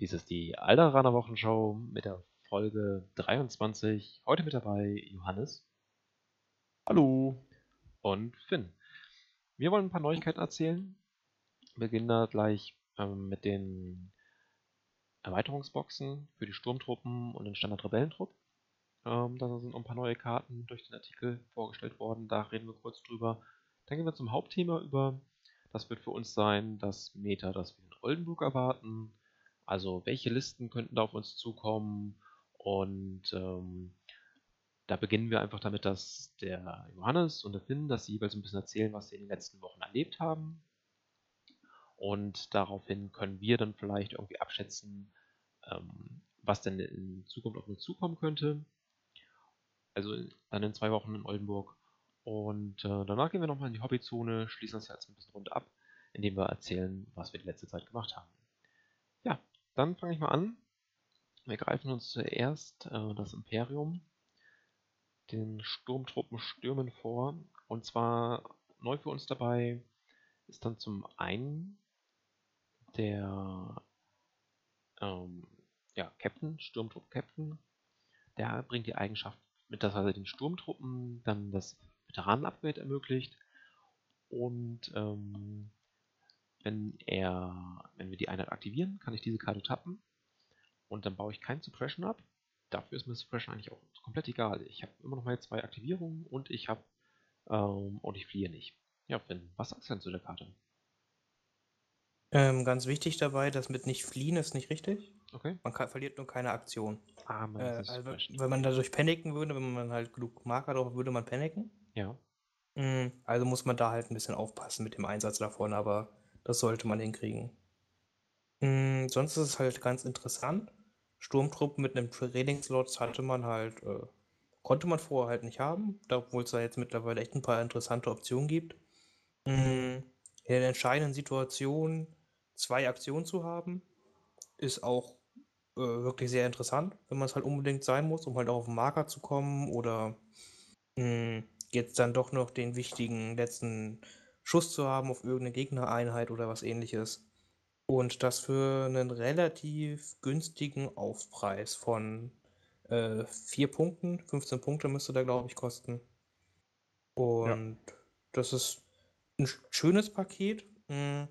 Dies ist die Alderaner Wochenschau mit der Folge 23. Heute mit dabei Johannes Hallo. und Finn. Wir wollen ein paar Neuigkeiten erzählen. Wir beginnen da gleich ähm, mit den Erweiterungsboxen für die Sturmtruppen und den Standard-Rebellentrupp. Ähm, da sind ein paar neue Karten durch den Artikel vorgestellt worden. Da reden wir kurz drüber. Dann gehen wir zum Hauptthema über. Das wird für uns sein das Meta, das wir in Oldenburg erwarten. Also welche Listen könnten da auf uns zukommen? Und ähm, da beginnen wir einfach damit, dass der Johannes und der Finn, dass sie jeweils ein bisschen erzählen, was sie in den letzten Wochen erlebt haben. Und daraufhin können wir dann vielleicht irgendwie abschätzen, ähm, was denn in Zukunft auf uns zukommen könnte. Also dann in zwei Wochen in Oldenburg. Und äh, danach gehen wir nochmal in die Hobbyzone, schließen das jetzt ein bisschen rund ab, indem wir erzählen, was wir die letzte Zeit gemacht haben. Dann fange ich mal an. Wir greifen uns zuerst äh, das Imperium, den Sturmtruppen stürmen vor. Und zwar neu für uns dabei ist dann zum einen der ähm, ja, Captain, Sturmtrupp-Captain. Der bringt die Eigenschaft mit, dass er den Sturmtruppen dann das Veteranenupgrade ermöglicht. Und ähm, wenn er, wenn wir die Einheit aktivieren, kann ich diese Karte tappen und dann baue ich kein Suppression ab. Dafür ist mir Suppression eigentlich auch komplett egal. Ich habe immer noch meine zwei Aktivierungen und ich habe ähm, und ich fliehe nicht. Ja, Finn, was sagst du denn zu der Karte? Ähm, ganz wichtig dabei, das mit nicht fliehen ist nicht richtig. Okay. Man kann, verliert nur keine Aktion. Ah, man Äh, also, wenn man dadurch paniken würde, wenn man halt genug Marker drauf würde man paniken. Ja. Mm, Also muss man da halt ein bisschen aufpassen mit dem Einsatz davon, aber das sollte man hinkriegen. Mm, Sonst ist es halt ganz interessant. Sturmtruppen mit einem Training-Slots hatte man halt, äh, konnte man vorher halt nicht haben, obwohl es da jetzt mittlerweile echt ein paar interessante Optionen gibt. Mm, In den entscheidenden Situationen zwei Aktionen zu haben, ist auch äh, wirklich sehr interessant, wenn man es halt unbedingt sein muss, um halt auch auf den Marker zu kommen oder mh, jetzt dann doch noch den wichtigen letzten Schuss zu haben auf irgendeine Gegnereinheit oder was ähnliches. Und das für einen relativ günstigen Aufpreis von äh, 4 Punkten. 15 Punkte müsste da, glaube ich, kosten. Und das ist ein sch- schönes Paket. Mm.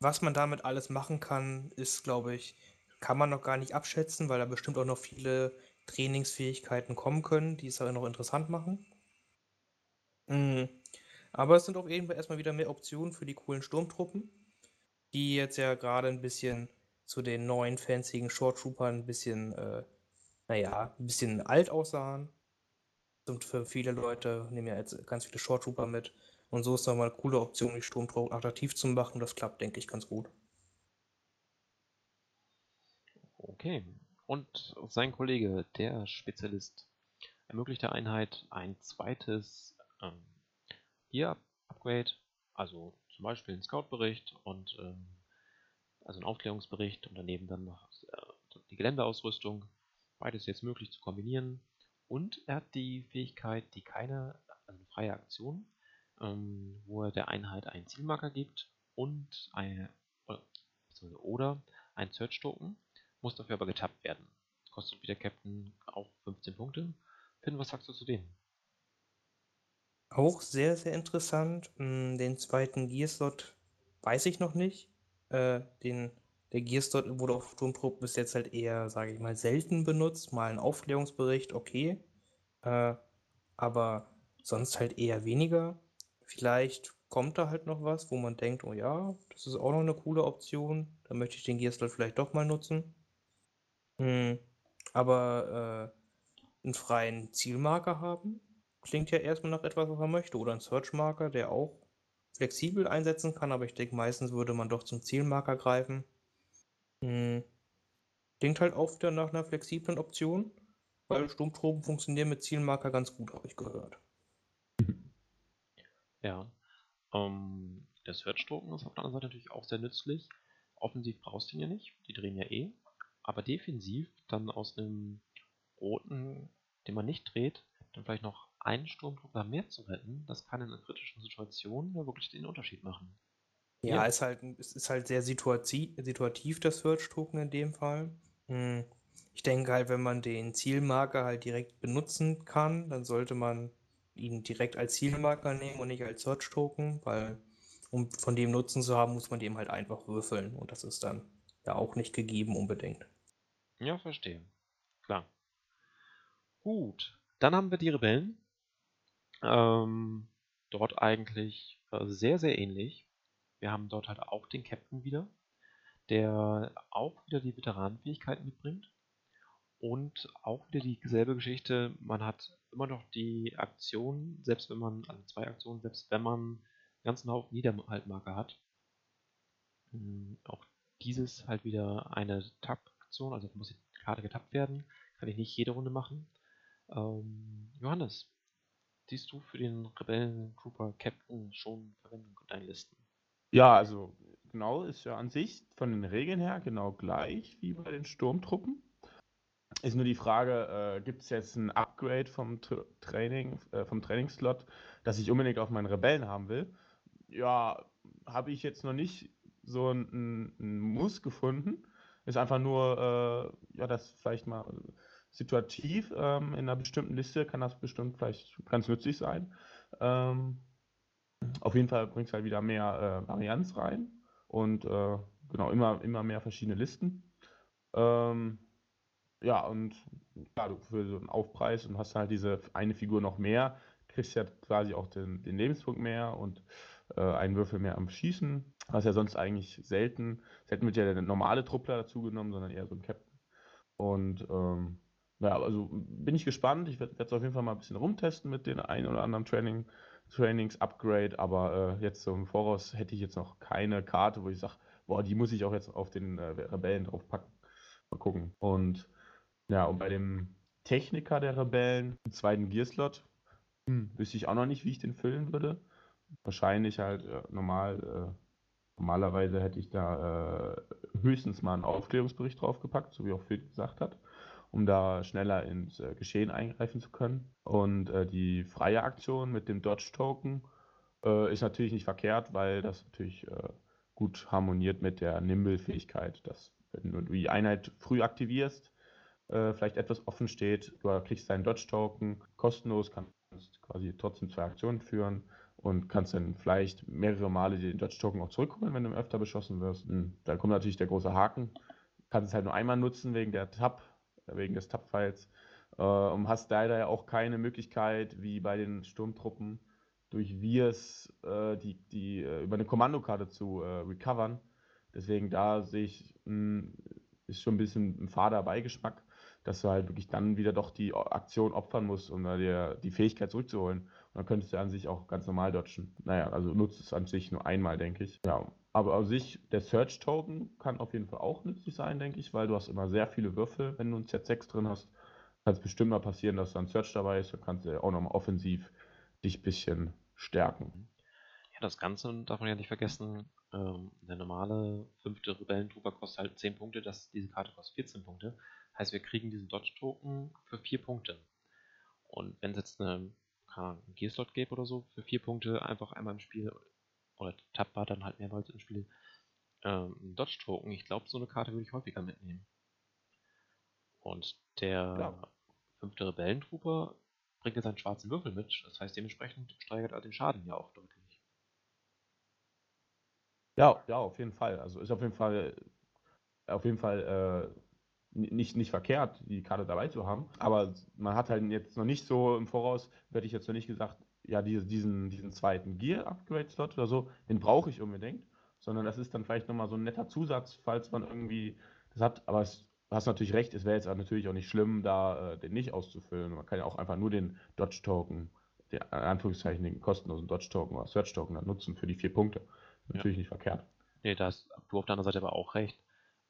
Was man damit alles machen kann, ist, glaube ich, kann man noch gar nicht abschätzen, weil da bestimmt auch noch viele Trainingsfähigkeiten kommen können, die es auch noch interessant machen. Mm. Aber es sind auch eben erstmal wieder mehr Optionen für die coolen Sturmtruppen, die jetzt ja gerade ein bisschen zu den neuen fancigen Short Troopern ein bisschen, äh, naja, ein bisschen alt aussahen. Und für viele Leute nehmen ja jetzt ganz viele Short Trooper mit. Und so ist nochmal eine coole Option, die Sturmtruppen attraktiv zu machen. Das klappt, denke ich, ganz gut. Okay. Und sein Kollege, der Spezialist, ermöglicht der Einheit ein zweites ähm, Gear-Upgrade, also zum Beispiel einen Scout-Bericht und ähm, also einen Aufklärungsbericht und daneben dann noch äh, die Geländeausrüstung. Beides jetzt möglich zu kombinieren. Und er hat die Fähigkeit, die keine, also freie Aktion, ähm, wo er der Einheit einen Zielmarker gibt und eine, oder, beziehungsweise oder ein Search-Token, muss dafür aber getappt werden. Kostet wie der Captain auch 15 Punkte. Finn, was sagst du zu denen? Auch sehr, sehr interessant. Mm, Den zweiten Gear-Slot weiß ich noch nicht. Äh, den, der Gear-Slot wurde auf Sturmtrupp bis jetzt halt eher, sage ich mal, selten benutzt. Mal ein Aufklärungsbericht, okay. Äh, aber sonst halt eher weniger. Vielleicht kommt da halt noch was, wo man denkt, oh ja, das ist auch noch eine coole Option. Da möchte ich den Gear-Slot vielleicht doch mal nutzen. Hm, aber äh, einen freien Zielmarker haben, klingt ja erstmal nach etwas, was man möchte. Oder ein Search-Marker, der auch flexibel einsetzen kann, aber ich denke, meistens würde man doch zum Zielmarker greifen. Hm. Klingt halt wieder nach einer flexiblen Option, weil Sturmtruppen funktionieren mit Zielmarker ganz gut, habe ich gehört. Ja. Ähm, der Search-Token ist auf der anderen Seite natürlich auch sehr nützlich. Offensiv brauchst du ihn ja nicht, die drehen ja eh. Aber defensiv dann aus einem roten, den man nicht dreht, dann vielleicht noch einen Sturmtruppler mehr zu retten, das kann in einer kritischen Situation ja wirklich den Unterschied machen. Ja, Ja. ist halt, es ist halt sehr situativ, situativ das Search-Token in dem Fall. Hm. Ich denke halt, wenn man den Zielmarker halt direkt benutzen kann, dann sollte man ihn direkt als Zielmarker nehmen und nicht als Search-Token, weil um von dem Nutzen zu haben, muss man dem halt einfach würfeln und das ist dann ja auch nicht gegeben unbedingt. Ja, verstehe. Klar. Gut, dann haben wir die Rebellen. Ähm, dort eigentlich äh, sehr, sehr ähnlich. Wir haben dort halt auch den Captain wieder, der auch wieder die Veteranenfähigkeit mitbringt. Und auch wieder dieselbe Geschichte, man hat immer noch die Aktion, selbst wenn man, also zwei Aktionen, selbst wenn man einen ganzen Haufen Niederhaltmarker hat. Ähm, auch dieses halt wieder eine Tab-Aktion, also muss die Karte getappt werden. Kann ich nicht jede Runde machen. Ähm, Johannes, siehst du für den Rebellen Trooper Captain schon Verwendung in deinen Listen? Ja, also genau ist ja an sich von den Regeln her genau gleich wie bei den Sturmtruppen. Ist nur die Frage, äh, gibt es jetzt ein Upgrade vom Tra Training, äh, vom Trainingsslot, das ich unbedingt auf meinen Rebellen haben will? Ja, habe ich jetzt noch nicht so ein, ein Muss gefunden. Ist einfach nur, äh, ja, das vielleicht mal situativ ähm, in einer bestimmten Liste kann das bestimmt vielleicht ganz nützlich sein. Ähm, auf jeden Fall bringt es halt wieder mehr äh, Varianz rein und äh, genau, immer, immer mehr verschiedene Listen. Ähm, ja, und ja, du für so einen Aufpreis und hast halt diese eine Figur noch mehr, kriegst ja quasi auch den, den Lebenspunkt mehr und äh, einen Würfel mehr am Schießen, was ja sonst eigentlich selten. Selten wird ja der normale Truppler dazu genommen, sondern eher so ein Captain. Und ähm, ja, also bin ich gespannt. Ich werde es auf jeden Fall mal ein bisschen rumtesten mit den ein oder anderen Training, Trainings-Upgrade, aber äh, jetzt im Voraus hätte ich jetzt noch keine Karte, wo ich sage, boah, die muss ich auch jetzt auf den äh, Rebellen draufpacken. Mal gucken. Und ja, und bei dem Techniker der Rebellen, im zweiten Gearslot, hm, wüsste ich auch noch nicht, wie ich den füllen würde. Wahrscheinlich halt äh, normal, äh, normalerweise hätte ich da äh, höchstens mal einen Aufklärungsbericht draufgepackt, so wie auch Phil gesagt hat, um da schneller ins äh, Geschehen eingreifen zu können. Und äh, die freie Aktion mit dem Dodge-Token äh, ist natürlich nicht verkehrt, weil das natürlich äh, gut harmoniert mit der Nimble-Fähigkeit, dass wenn du die Einheit früh aktivierst, äh, vielleicht etwas offen steht, du kriegst deinen Dodge-Token kostenlos, kannst quasi trotzdem zwei Aktionen führen und kannst dann vielleicht mehrere Male den Dodge-Token auch zurückholen, wenn du öfter beschossen wirst. Und dann kommt natürlich der große Haken. Du kannst es halt nur einmal nutzen wegen der Tab, wegen des Tab-Files. Äh, und hast leider ja auch keine Möglichkeit, wie bei den Sturmtruppen, durch Virs äh, die, die äh, über eine Kommandokarte zu äh, recovern. Deswegen da sehe ich, mh, ist schon ein bisschen ein fader Beigeschmack, dass du halt wirklich dann wieder doch die Aktion opfern musst, um da dir die Fähigkeit zurückzuholen. Dann könntest du an sich auch ganz normal dodgen. Naja, also nutzt es an sich nur einmal, denke ich. Ja, aber an sich, der Search-Token kann auf jeden Fall auch nützlich sein, denke ich, weil du hast immer sehr viele Würfel, wenn du ein Z6 drin hast. Kann es bestimmt mal passieren, dass da ein Search dabei ist. Dann kannst du auch nochmal offensiv dich ein bisschen stärken. Ja, das Ganze darf man ja nicht vergessen, ähm, der normale fünfte Rebellentrooper kostet halt 10 Punkte, das, diese Karte kostet 14 Punkte. Heißt, wir kriegen diesen Dodge-Token für 4 Punkte. Und wenn es jetzt eine, ein Gearslot gäbe oder so, für 4 Punkte einfach einmal im Spiel, oder Tab dann halt mehrmals im Spiel, ähm, Dodge-Token, ich glaube, so eine Karte würde ich häufiger mitnehmen. Und der Ja. fünfte Rebellentrooper bringt jetzt einen schwarzen Würfel mit, das heißt, dementsprechend steigert er den Schaden ja auch deutlich. Ja, ja, auf jeden Fall. Also ist auf jeden Fall, auf jeden Fall äh, nicht, nicht verkehrt, die Karte dabei zu haben. Aber man hat halt jetzt noch nicht so im Voraus, hätte ich jetzt noch nicht gesagt, ja, diese, diesen, diesen zweiten Gear-Upgrade-Slot oder so, den brauche ich unbedingt. Sondern das ist dann vielleicht nochmal so ein netter Zusatz, falls man irgendwie das hat. Aber es, du hast natürlich recht, es wäre jetzt natürlich auch nicht schlimm, da äh, den nicht auszufüllen. Man kann ja auch einfach nur den Dodge-Token, den in Anführungszeichen den kostenlosen Dodge-Token oder Search-Token dann nutzen für die vier Punkte. Natürlich nicht verkehrt. Nee, da hast du auf der anderen Seite aber auch recht.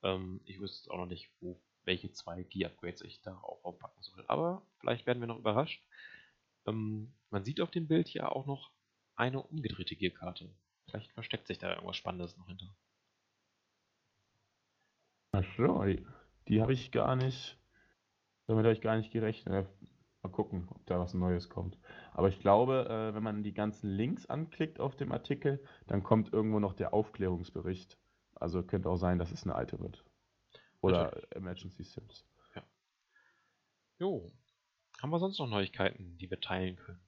Ähm, ich wüsste auch noch nicht, wo, welche zwei Gear-Upgrades ich da auch aufpacken soll. Aber vielleicht werden wir noch überrascht. Ähm, man sieht auf dem Bild hier auch noch eine umgedrehte Gear-Karte. Vielleicht versteckt sich da irgendwas Spannendes noch hinter. Ach so, die, habe ich gar nicht, damit habe ich gar nicht gerechnet. Mal gucken, ob da was Neues kommt. Aber ich glaube, äh, wenn man die ganzen Links anklickt auf dem Artikel, dann kommt irgendwo noch der Aufklärungsbericht. Also könnte auch sein, dass es eine alte wird. Oder Natürlich. Emergency Sims. Jo. Haben wir sonst noch Neuigkeiten, die wir teilen können?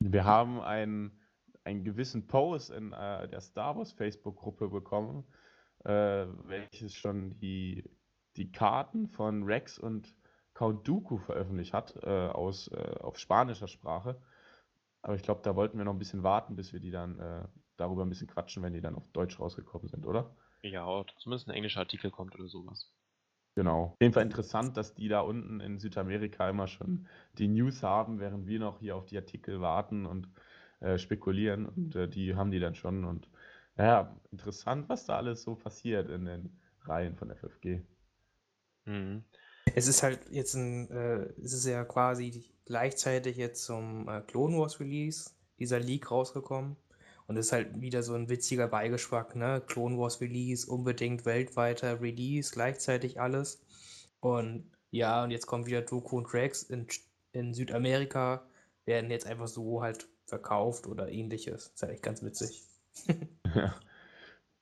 Wir haben einen, einen gewissen Post in äh, der Star Wars Facebook-Gruppe bekommen, äh, welches schon die, die Karten von Rex und Count Dooku veröffentlicht hat, äh, aus, äh, auf spanischer Sprache. Aber ich glaube, da wollten wir noch ein bisschen warten, bis wir die dann äh, darüber ein bisschen quatschen, wenn die dann auf Deutsch rausgekommen sind, oder? Ja, oder zumindest ein englischer Artikel kommt oder sowas. Genau. Auf jeden Fall interessant, dass die da unten in Südamerika immer schon die News haben, während wir noch hier auf die Artikel warten und äh, spekulieren. Und äh, die haben die dann schon. Und ja, interessant, was da alles so passiert in den Reihen von FFG. Mhm. Es ist halt jetzt ein, äh, es ist ja quasi gleichzeitig jetzt zum äh, Clone Wars Release dieser Leak rausgekommen. Und es ist halt wieder so ein witziger Beigeschmack, ne? Clone Wars Release, unbedingt weltweiter Release, gleichzeitig alles. Und ja, und jetzt kommen wieder Doku und Rex in, in Südamerika, werden jetzt einfach so halt verkauft oder ähnliches. ist halt echt ganz witzig. Ja.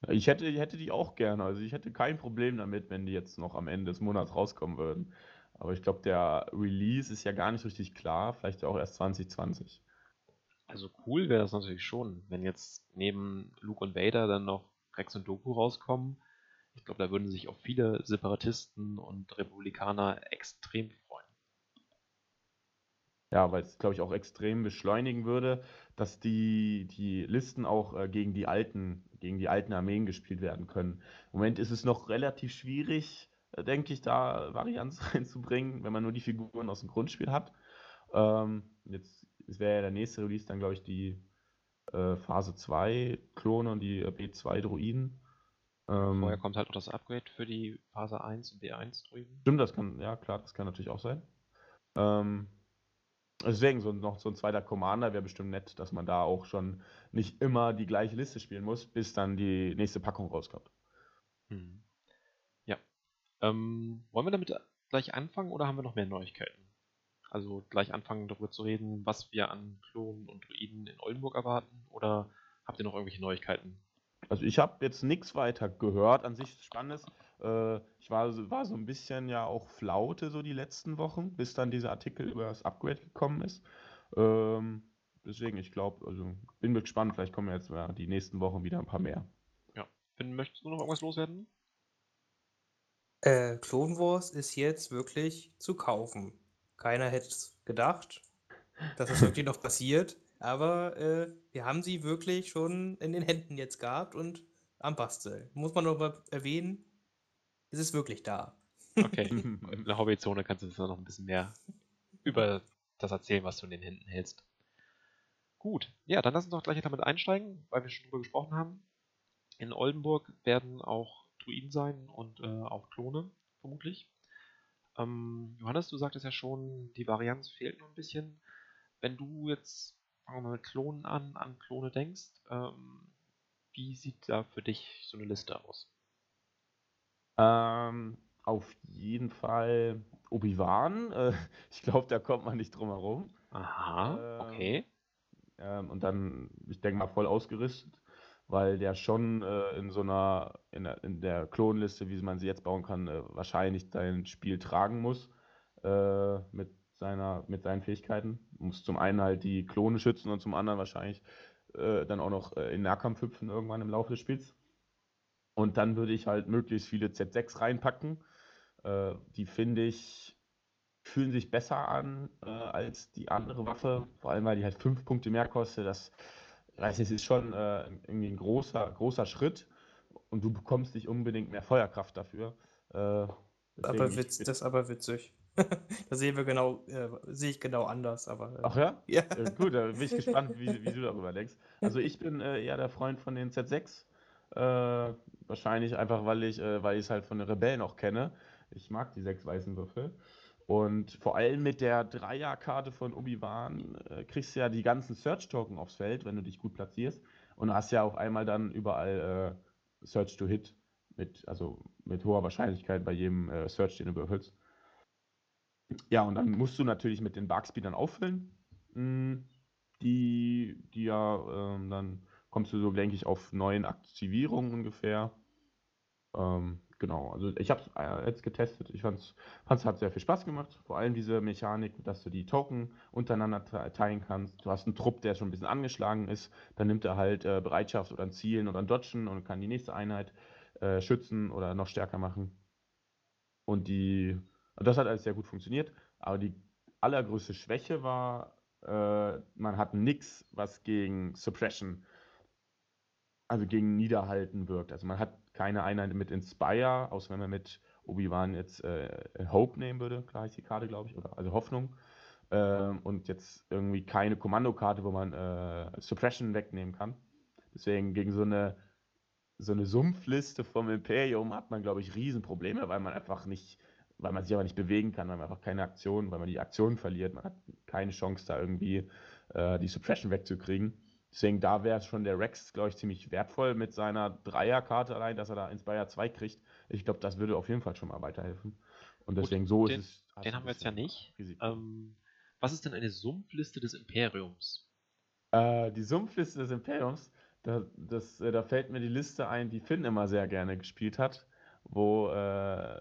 Ich hätte, hätte die auch gerne. Also ich hätte kein Problem damit, wenn die jetzt noch am Ende des Monats rauskommen würden. Aber ich glaube, der Release ist ja gar nicht richtig klar. Vielleicht auch erst 2020. Also cool wäre das natürlich schon, wenn jetzt neben Luke und Vader dann noch Rex und Doku rauskommen. Ich glaube, da würden sich auch viele Separatisten und Republikaner extrem freuen. Ja, weil es, glaube ich, auch extrem beschleunigen würde, dass die, die Listen auch äh, gegen die alten, gegen die alten Armeen gespielt werden können. Im Moment ist es noch relativ schwierig, äh, denke ich, da Varianz reinzubringen, wenn man nur die Figuren aus dem Grundspiel hat. Ähm, jetzt wäre ja der nächste Release dann, glaube ich, die äh, Phase 2 Klone und die äh, B2 Druiden. Ähm, Vorher kommt halt noch das Upgrade für die Phase 1 und B1 drüben. Stimmt, das kann, ja klar, das kann natürlich auch sein. Ähm, deswegen, so noch so ein zweiter Commander wäre bestimmt nett, dass man da auch schon nicht immer die gleiche Liste spielen muss, bis dann die nächste Packung rauskommt. Hm. Ja. Ähm, wollen wir damit gleich anfangen oder haben wir noch mehr Neuigkeiten? Also gleich anfangen darüber zu reden, was wir an Klonen und Druiden in Oldenburg erwarten oder habt ihr noch irgendwelche Neuigkeiten? Also ich habe jetzt nichts weiter gehört, an sich Spannendes. Äh, ich war, so- war so ein bisschen ja auch Flaute so die letzten Wochen, bis dann dieser Artikel über das Upgrade gekommen ist. Ähm, deswegen, ich glaube, also bin gespannt, vielleicht kommen jetzt ja, die nächsten Wochen wieder ein paar mehr. Ja. Finn, möchtest du noch irgendwas loswerden? Äh, Clone Wars ist jetzt wirklich zu kaufen. Keiner hätte es gedacht, dass es wirklich noch passiert, aber äh, wir haben sie wirklich schon in den Händen jetzt gehabt und am Basteln. Muss man noch mal erwähnen, es ist wirklich da. Okay. In der Hobbyzone kannst du uns noch ein bisschen mehr über das erzählen, was du in den Händen hältst. Gut, ja, dann lass uns doch gleich damit einsteigen, weil wir schon drüber gesprochen haben. In Oldenburg werden auch Druiden sein und äh, auch Klone, vermutlich. Ähm, Johannes, du sagtest ja schon, die Varianz fehlt noch ein bisschen. Wenn du jetzt, fangen wir mal mit Klonen an, an Klone denkst, ähm, wie sieht da für dich so eine Liste aus? Ähm, auf jeden Fall Obi-Wan. Äh, ich glaube, da kommt man nicht drum herum. Aha, Ähm, okay. Ähm, und dann, ich denke mal, voll ausgerüstet, weil der schon äh, in so einer, in der, in der Klonliste, wie man sie jetzt bauen kann, äh, wahrscheinlich sein Spiel tragen muss äh, mit seiner, mit seinen Fähigkeiten. Muss zum einen halt die Klone schützen und zum anderen wahrscheinlich äh, dann auch noch äh, in Nahkampf hüpfen irgendwann im Laufe des Spiels. Und dann würde ich halt möglichst viele Z6 reinpacken. Äh, die finde ich fühlen sich besser an als die andere Waffe, vor allem weil die halt fünf Punkte mehr kostet. Das, weiß nicht, ist schon äh, irgendwie ein großer, großer Schritt und du bekommst nicht unbedingt mehr Feuerkraft dafür. Äh, Aber witz, das ist aber witzig. da sehen wir genau, äh, sehe ich genau anders, aber äh, Ach ja? ja. Gut, da bin ich gespannt, wie, wie du darüber denkst. Also ich bin äh, eher der Freund von den Z6. Äh, wahrscheinlich einfach, weil ich weil ich es halt von den Rebellen auch kenne. Ich mag die sechs weißen Würfel. Und vor allem mit der Dreierkarte von Obi-Wan äh, kriegst du ja die ganzen Search-Token aufs Feld, wenn du dich gut platzierst. Und hast ja auf einmal dann überall äh, Search to Hit. Mit, also mit hoher Wahrscheinlichkeit bei jedem äh, Search, den du würfelst. Ja, und dann musst du natürlich mit den Barkspeedern auffüllen. Mm, Die, die ja, ähm, dann kommst du so, denke ich, auf neun Aktivierungen ungefähr. Ähm, genau, also ich habe es äh, jetzt getestet. Ich fand es hat sehr viel Spaß gemacht. Vor allem diese Mechanik, dass du die Token untereinander te- teilen kannst. Du hast einen Trupp, der schon ein bisschen angeschlagen ist. Dann nimmt er halt äh, Bereitschaft oder ein Zielen oder ein Dodgen und kann die nächste Einheit äh, schützen oder noch stärker machen. Und die, das hat alles sehr gut funktioniert. Aber die allergrößte Schwäche war, äh, man hat nichts, was gegen Suppression, also gegen Niederhalten wirkt. Also man hat keine Einheit mit Inspire, außer wenn man mit Obi-Wan jetzt äh, Hope nehmen würde, klar ist die Karte, glaube ich, oder also Hoffnung. Ähm, und jetzt irgendwie keine Kommandokarte, wo man äh, Suppression wegnehmen kann. Deswegen gegen so eine so eine Sumpfliste vom Imperium hat man, glaube ich, Riesenprobleme, weil man einfach nicht, weil man sich aber nicht bewegen kann, weil man einfach keine Aktion, weil man die Aktion verliert. Man hat keine Chance, da irgendwie äh, die Suppression wegzukriegen. Deswegen, da wäre schon der Rex, glaube ich, ziemlich wertvoll mit seiner Dreierkarte allein, dass er da Inspire 2 kriegt. Ich glaube, das würde auf jeden Fall schon mal weiterhelfen. Und Gut, deswegen so den- ist es. Den haben wir jetzt ja nicht. Ähm, was ist denn eine Sumpfliste des Imperiums? Äh, die Sumpfliste des Imperiums, da, das, äh, da fällt mir die Liste ein, die Finn immer sehr gerne gespielt hat, wo äh,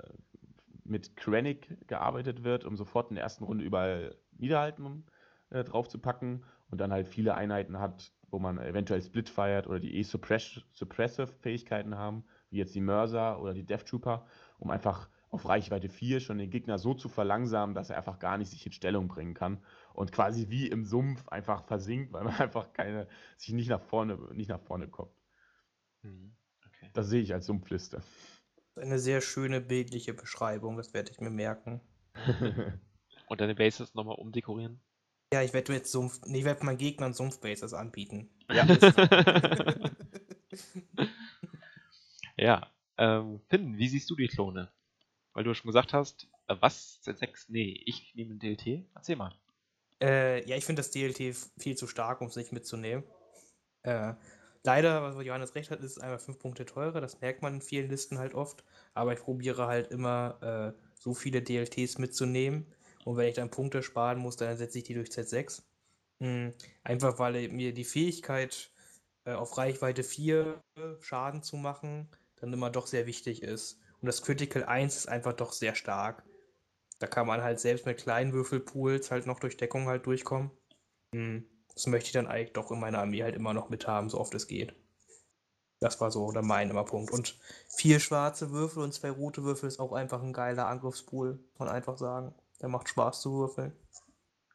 mit Krennic gearbeitet wird, um sofort in der ersten Runde überall Niederhalten äh, draufzupacken und dann halt viele Einheiten hat, wo man eventuell Split feiert oder die eh Suppress Suppressive Fähigkeiten haben, wie jetzt die Mörser oder die Death Trooper, um einfach auf Reichweite 4 schon den Gegner so zu verlangsamen, dass er einfach gar nicht sich in Stellung bringen kann und quasi wie im Sumpf einfach versinkt, weil man einfach keine, sich nicht nach vorne, nicht nach vorne kommt. Hm, okay. Das sehe ich als Sumpfliste. Eine sehr schöne bildliche Beschreibung, das werde ich mir merken. Und deine Bases nochmal umdekorieren? Ja, ich werde jetzt Sumpf, nee, ich werde meinen Gegnern Sumpfbases anbieten. Ja. ja. Ähm, Finn, wie siehst du die Klone? Weil du schon gesagt hast, äh, was? Z6? Nee, ich nehme ein DLT. Erzähl mal. Äh, ja, ich finde das DLT viel zu stark, um es nicht mitzunehmen. Äh, leider, was Johannes recht hat, ist es einmal 5 Punkte teurer. Das merkt man in vielen Listen halt oft. Aber ich probiere halt immer, äh, so viele DLTs mitzunehmen. Und wenn ich dann Punkte sparen muss, dann setze ich die durch Z6. Hm, einfach weil mir die Fähigkeit, äh, auf Reichweite 4 Schaden zu machen, dann immer doch sehr wichtig ist. Und das Critical 1 ist einfach doch sehr stark. Da kann man halt selbst mit kleinen Würfelpools halt noch durch Deckung halt durchkommen. Hm, Das möchte ich dann eigentlich doch in meiner Armee halt immer noch mithaben, so oft es geht. Das war so oder mein immer Punkt. Und vier schwarze Würfel und zwei rote Würfel ist auch einfach ein geiler Angriffspool, kann man einfach sagen. Der macht Spaß zu würfeln.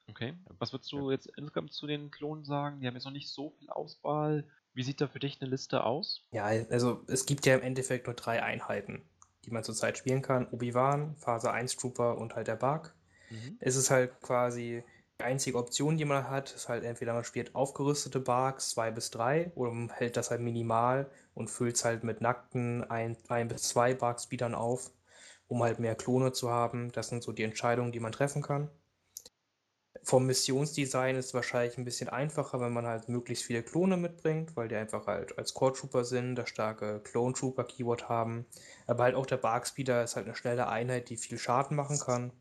Okay. Was würdest du jetzt insgesamt zu den Klonen sagen? Die haben jetzt noch nicht so viel Auswahl. Wie sieht da für dich eine Liste aus? Ja, also es gibt ja im Endeffekt nur drei Einheiten, die man zurzeit spielen kann. Obi-Wan, Phase 1 Trooper und halt der Bark. Mhm. Es ist halt quasi die einzige Option, die man hat, ist halt entweder man spielt aufgerüstete Barks 2 bis 3 oder man hält das halt minimal und füllt es halt mit nackten 1 bis 2 Bark-Speedern auf, um halt mehr Klone zu haben. Das sind so die Entscheidungen, die man treffen kann. Vom Missionsdesign ist es wahrscheinlich ein bisschen einfacher, wenn man halt möglichst viele Klone mitbringt, weil die einfach halt als Core Trooper sind, das starke Clone Trooper Keyword haben. Aber halt auch der Bark Speeder ist halt eine schnelle Einheit, die viel Schaden machen kann.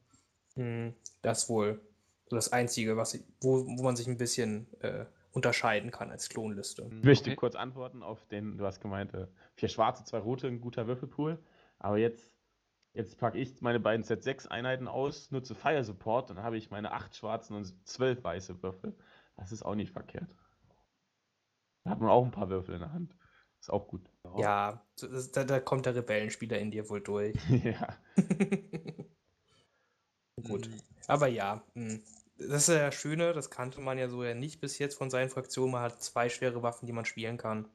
Hm, Das ist wohl so das Einzige, was, wo, wo man sich ein bisschen äh, unterscheiden kann als Klonliste. Mhm, Ich möchte okay. kurz antworten auf den, du hast gemeint, äh, vier schwarze, zwei rote, ein guter Würfelpool. Aber jetzt, jetzt packe ich meine beiden Z6-Einheiten aus, nutze Fire Support, dann habe ich meine acht schwarzen und zwölf weiße Würfel. Das ist auch nicht verkehrt. Da hat man auch ein paar Würfel in der Hand. Ist auch gut. Ja, das, da, da kommt der Rebellenspieler in dir wohl durch. ja. Gut. Aber ja, mh, das ist ja das Schöne, das kannte man ja so ja nicht bis jetzt von seinen Fraktionen. Man hat zwei schwere Waffen, die man spielen kann.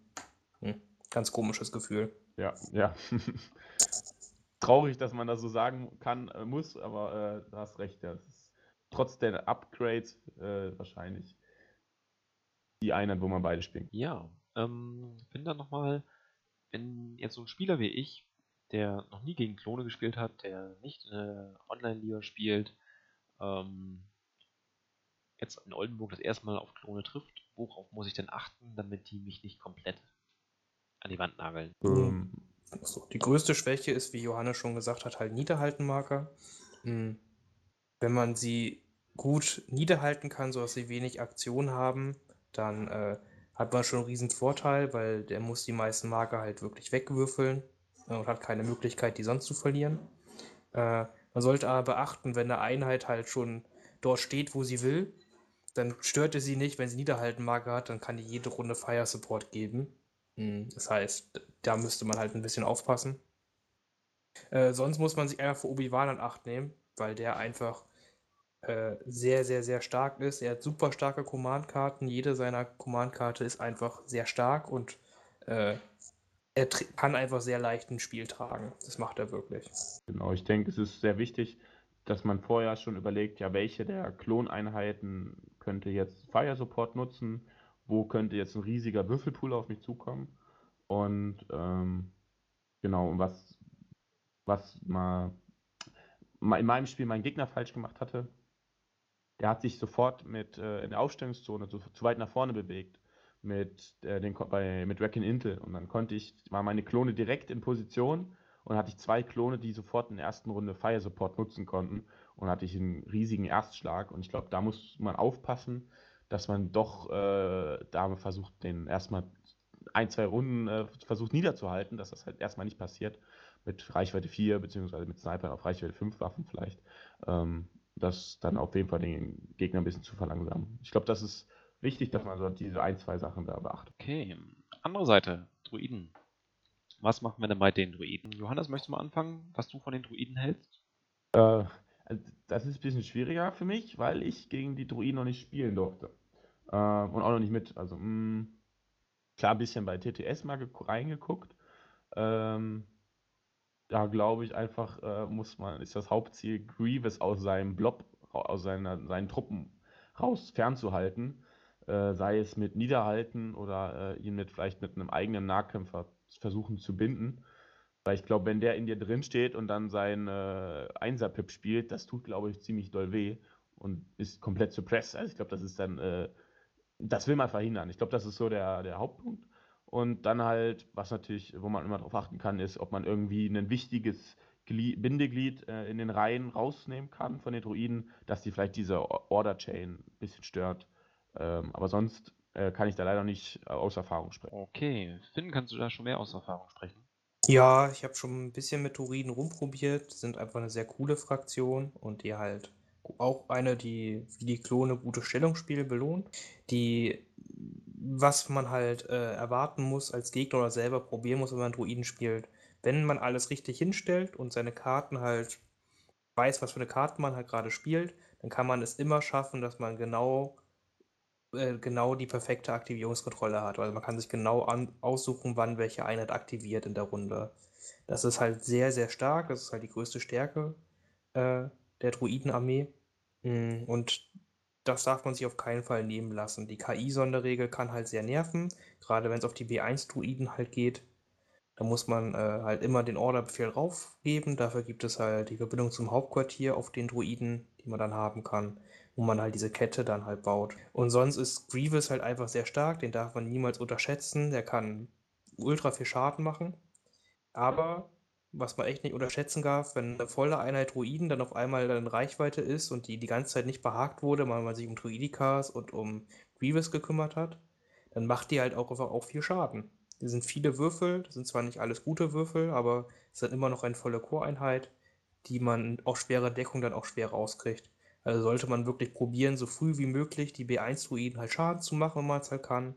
Hm, Ganz komisches Gefühl. Ja, ja. Traurig, dass man das so sagen kann, äh, muss, aber äh, du hast recht, ja. Das ist trotz der Upgrades äh, wahrscheinlich die Einheit, wo man beide spielen kann. Ja, ähm, Finn dann nochmal, wenn jetzt so ein Spieler wie ich, der noch nie gegen Klone gespielt hat, der nicht in der Online-Liga spielt, ähm, jetzt in Oldenburg das erste Mal auf Klone trifft, worauf muss ich denn achten, damit die mich nicht komplett an die Wand nageln? Ähm, So, die größte Schwäche ist, wie Johannes schon gesagt hat, halt Niederhaltenmarker. Hm. Wenn man sie gut niederhalten kann, sodass sie wenig Aktion haben, dann äh, hat man schon einen riesen Vorteil, weil der muss die meisten Marker halt wirklich wegwürfeln und hat keine Möglichkeit, die sonst zu verlieren. Äh, man sollte aber beachten, wenn eine Einheit halt schon dort steht, wo sie will, dann stört es sie nicht, wenn sie niederhalten Marker hat, dann kann die jede Runde Fire Support geben. Hm, das heißt, da müsste man halt ein bisschen aufpassen. Äh, sonst muss man sich einfach für Obi-Wan in Acht nehmen, weil der einfach äh, sehr, sehr, sehr stark ist. Er hat super starke Command-Karten. Jede seiner Command-Karte ist einfach sehr stark und äh, er kann einfach sehr leicht ein Spiel tragen. Das macht er wirklich. Genau, ich denke, es ist sehr wichtig, dass man vorher schon überlegt, ja, welche der Kloneinheiten könnte jetzt Fire Support nutzen, wo könnte jetzt ein riesiger Würfelpool auf mich zukommen? Und ähm, genau, und was, was mal, mal in meinem Spiel mein Gegner falsch gemacht hatte, der hat sich sofort mit äh, in der Aufstellungszone zu, zu, weit nach vorne bewegt mit äh, den bei mit Wreck Intel. Und dann konnte ich war meine Klone direkt in Position und hatte ich zwei Klone, die sofort in der ersten Runde Fire Support nutzen konnten und hatte ich einen riesigen Erstschlag. Und ich glaube, da muss man aufpassen, dass man doch äh, da versucht, den erstmal ein, zwei Runden äh, versucht niederzuhalten, dass das halt erstmal nicht passiert mit Reichweite 4 beziehungsweise mit Snipern auf Reichweite 5 Waffen vielleicht. Ähm, das dann auf jeden Fall den Gegner ein bisschen zu verlangsamen. Ich glaube, das ist wichtig, dass man so diese ein, zwei Sachen da beachtet. Okay, andere Seite, Druiden. Was machen wir denn bei den Druiden? Johannes, möchtest du mal anfangen, was du von den Druiden hältst? Äh, das ist ein bisschen schwieriger für mich, weil ich gegen die Druiden noch nicht spielen durfte. Äh, und auch noch nicht mit. Also, mh, mm, klar, ein bisschen bei TTS mal reingeguckt. Ähm, da glaube ich einfach, äh, muss man, ist das Hauptziel, Grievous aus seinem Blob, aus seiner, seinen Truppen raus fernzuhalten. Äh, sei es mit Niederhalten oder äh, ihn mit vielleicht mit einem eigenen Nahkämpfer versuchen zu binden. Weil ich glaube, wenn der in dir drin steht und dann sein äh, Einser-Pip spielt, das tut, glaube ich, ziemlich doll weh und ist komplett suppressed. Also ich glaube, das ist dann, äh, das will man verhindern. Ich glaube, das ist so der, der Hauptpunkt. Und dann halt, was natürlich, wo man immer darauf achten kann, ist, ob man irgendwie ein wichtiges Glied, Bindeglied äh, in den Reihen rausnehmen kann von den Druiden, dass die vielleicht diese Order-Chain ein bisschen stört. Ähm, aber sonst äh, kann ich da leider nicht äh, aus Erfahrung sprechen. Okay, Finn, kannst du da schon mehr aus Erfahrung sprechen? Ja, ich habe schon ein bisschen mit Druiden rumprobiert, sind einfach eine sehr coole Fraktion und die halt auch eine, die wie die Klone gute Stellungsspiele belohnt, die was man halt äh, erwarten muss als Gegner oder selber probieren muss, wenn man Druiden spielt. Wenn man alles richtig hinstellt und seine Karten halt weiß, was für eine Karte man halt gerade spielt, dann kann man es immer schaffen, dass man genau, äh, genau die perfekte Aktivierungskontrolle hat. Also man kann sich genau an, aussuchen, wann welche Einheit aktiviert in der Runde. Das ist halt sehr, sehr stark. Das ist halt die größte Stärke äh, der Druidenarmee. Mm, und das darf man sich auf keinen Fall nehmen lassen. Die KI-Sonderregel kann halt sehr nerven, gerade wenn es auf die B1-Druiden halt geht. Da muss man äh, halt immer den Orderbefehl raufgeben. Dafür gibt es halt die Verbindung zum Hauptquartier auf den Druiden, die man dann haben kann, wo man halt diese Kette dann halt baut. Und sonst ist Grievous halt einfach sehr stark, den darf man niemals unterschätzen. Der kann ultra viel Schaden machen. Aber was man echt nicht unterschätzen darf, wenn eine volle Einheit Druiden dann auf einmal dann in Reichweite ist und die die ganze Zeit nicht behagt wurde, weil man sich um Druidikas und um Grievous gekümmert hat, dann macht die halt auch einfach auch viel Schaden. Das sind viele Würfel, das sind zwar nicht alles gute Würfel, aber es ist immer noch eine volle Core-Einheit, die man auch schwere Deckung dann auch schwer rauskriegt. Also sollte man wirklich probieren, so früh wie möglich die B1-Druiden halt Schaden zu machen, wenn man es halt kann.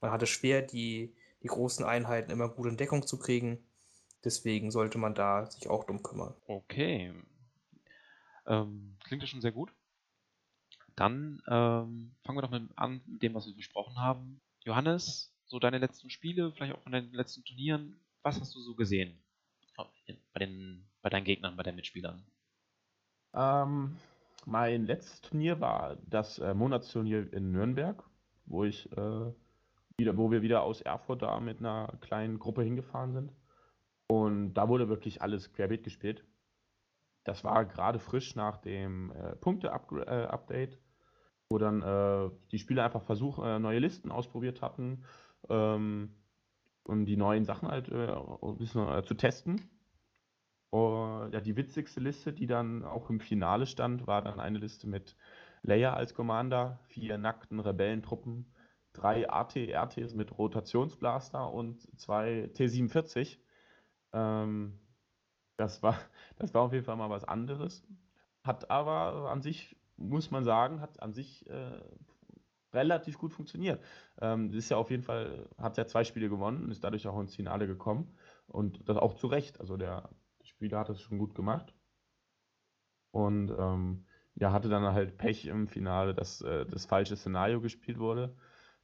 Man hat es schwer, die, die großen Einheiten immer gut in Deckung zu kriegen. Deswegen sollte man da sich auch drum kümmern. Okay. Ähm, klingt ja schon sehr gut. Dann ähm, fangen wir doch mit an mit dem, was wir besprochen haben. Johannes, so deine letzten Spiele, vielleicht auch von deinen letzten Turnieren, was hast du so gesehen bei, den, bei deinen Gegnern, bei deinen Mitspielern? Ähm, mein letztes Turnier war das äh, Monatsturnier in Nürnberg, wo ich äh, wieder, wo wir wieder aus Erfurt da mit einer kleinen Gruppe hingefahren sind. Und da wurde wirklich alles querbeet gespielt. Das war gerade frisch nach dem äh, Punkte-Update, wo dann äh, die Spieler einfach Versuch, äh, neue Listen ausprobiert hatten, ähm, um die neuen Sachen halt äh, ein bisschen äh, zu testen. Äh, ja, die witzigste Liste, die dann auch im Finale stand, war dann eine Liste mit Leia als Commander, vier nackten Rebellentruppen, drei AT-RTs mit Rotationsblaster und zwei T-47. Ähm, das, war, das war auf jeden Fall mal was anderes. Hat aber an sich, muss man sagen, hat an sich äh, relativ gut funktioniert. Ähm, ist ja auf jeden Fall, hat ja zwei Spiele gewonnen und ist dadurch auch ins Finale gekommen. Und das auch zu Recht. Also der Spieler hat es schon gut gemacht. Und ähm, ja, hatte dann halt Pech im Finale, dass äh, das falsche Szenario gespielt wurde.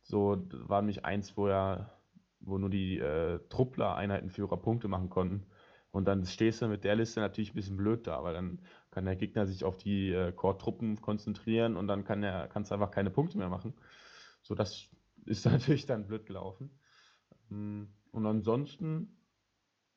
So war nämlich eins, wo er, wo nur die äh, Truppler-Einheitenführer Punkte machen konnten. Und dann stehst du mit der Liste natürlich ein bisschen blöd da, weil dann kann der Gegner sich auf die äh, Core-Truppen konzentrieren und dann kann er kannst einfach keine Punkte mehr machen. So, das ist natürlich dann blöd gelaufen. Mm, und ansonsten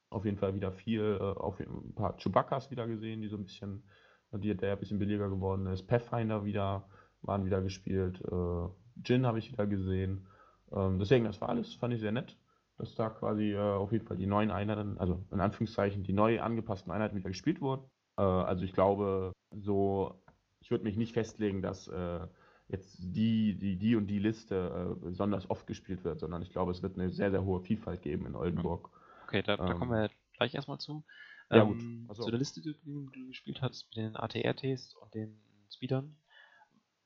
auf jeden Fall wieder viel, äh, auf ein paar Chewbaccas wieder gesehen, die so ein bisschen, die, der ein bisschen billiger geworden ist. Pathfinder wieder, waren wieder gespielt. Äh, Jin habe ich wieder gesehen. Ähm, deswegen, das war alles, fand ich sehr nett, dass da quasi äh, auf jeden Fall die neuen Einheiten, also in Anführungszeichen die neu angepassten Einheiten wieder gespielt wurden. Äh, also ich glaube, so, ich würde mich nicht festlegen, dass äh, jetzt die, die, die und die Liste äh, besonders oft gespielt wird, sondern ich glaube, es wird eine sehr, sehr hohe Vielfalt geben in Oldenburg. Okay, da, da kommen Ähm, wir gleich erstmal zu. ja, gut. Ähm, Also- zu der Liste, die du, die du gespielt hast, mit den ATRTs und den Speedern.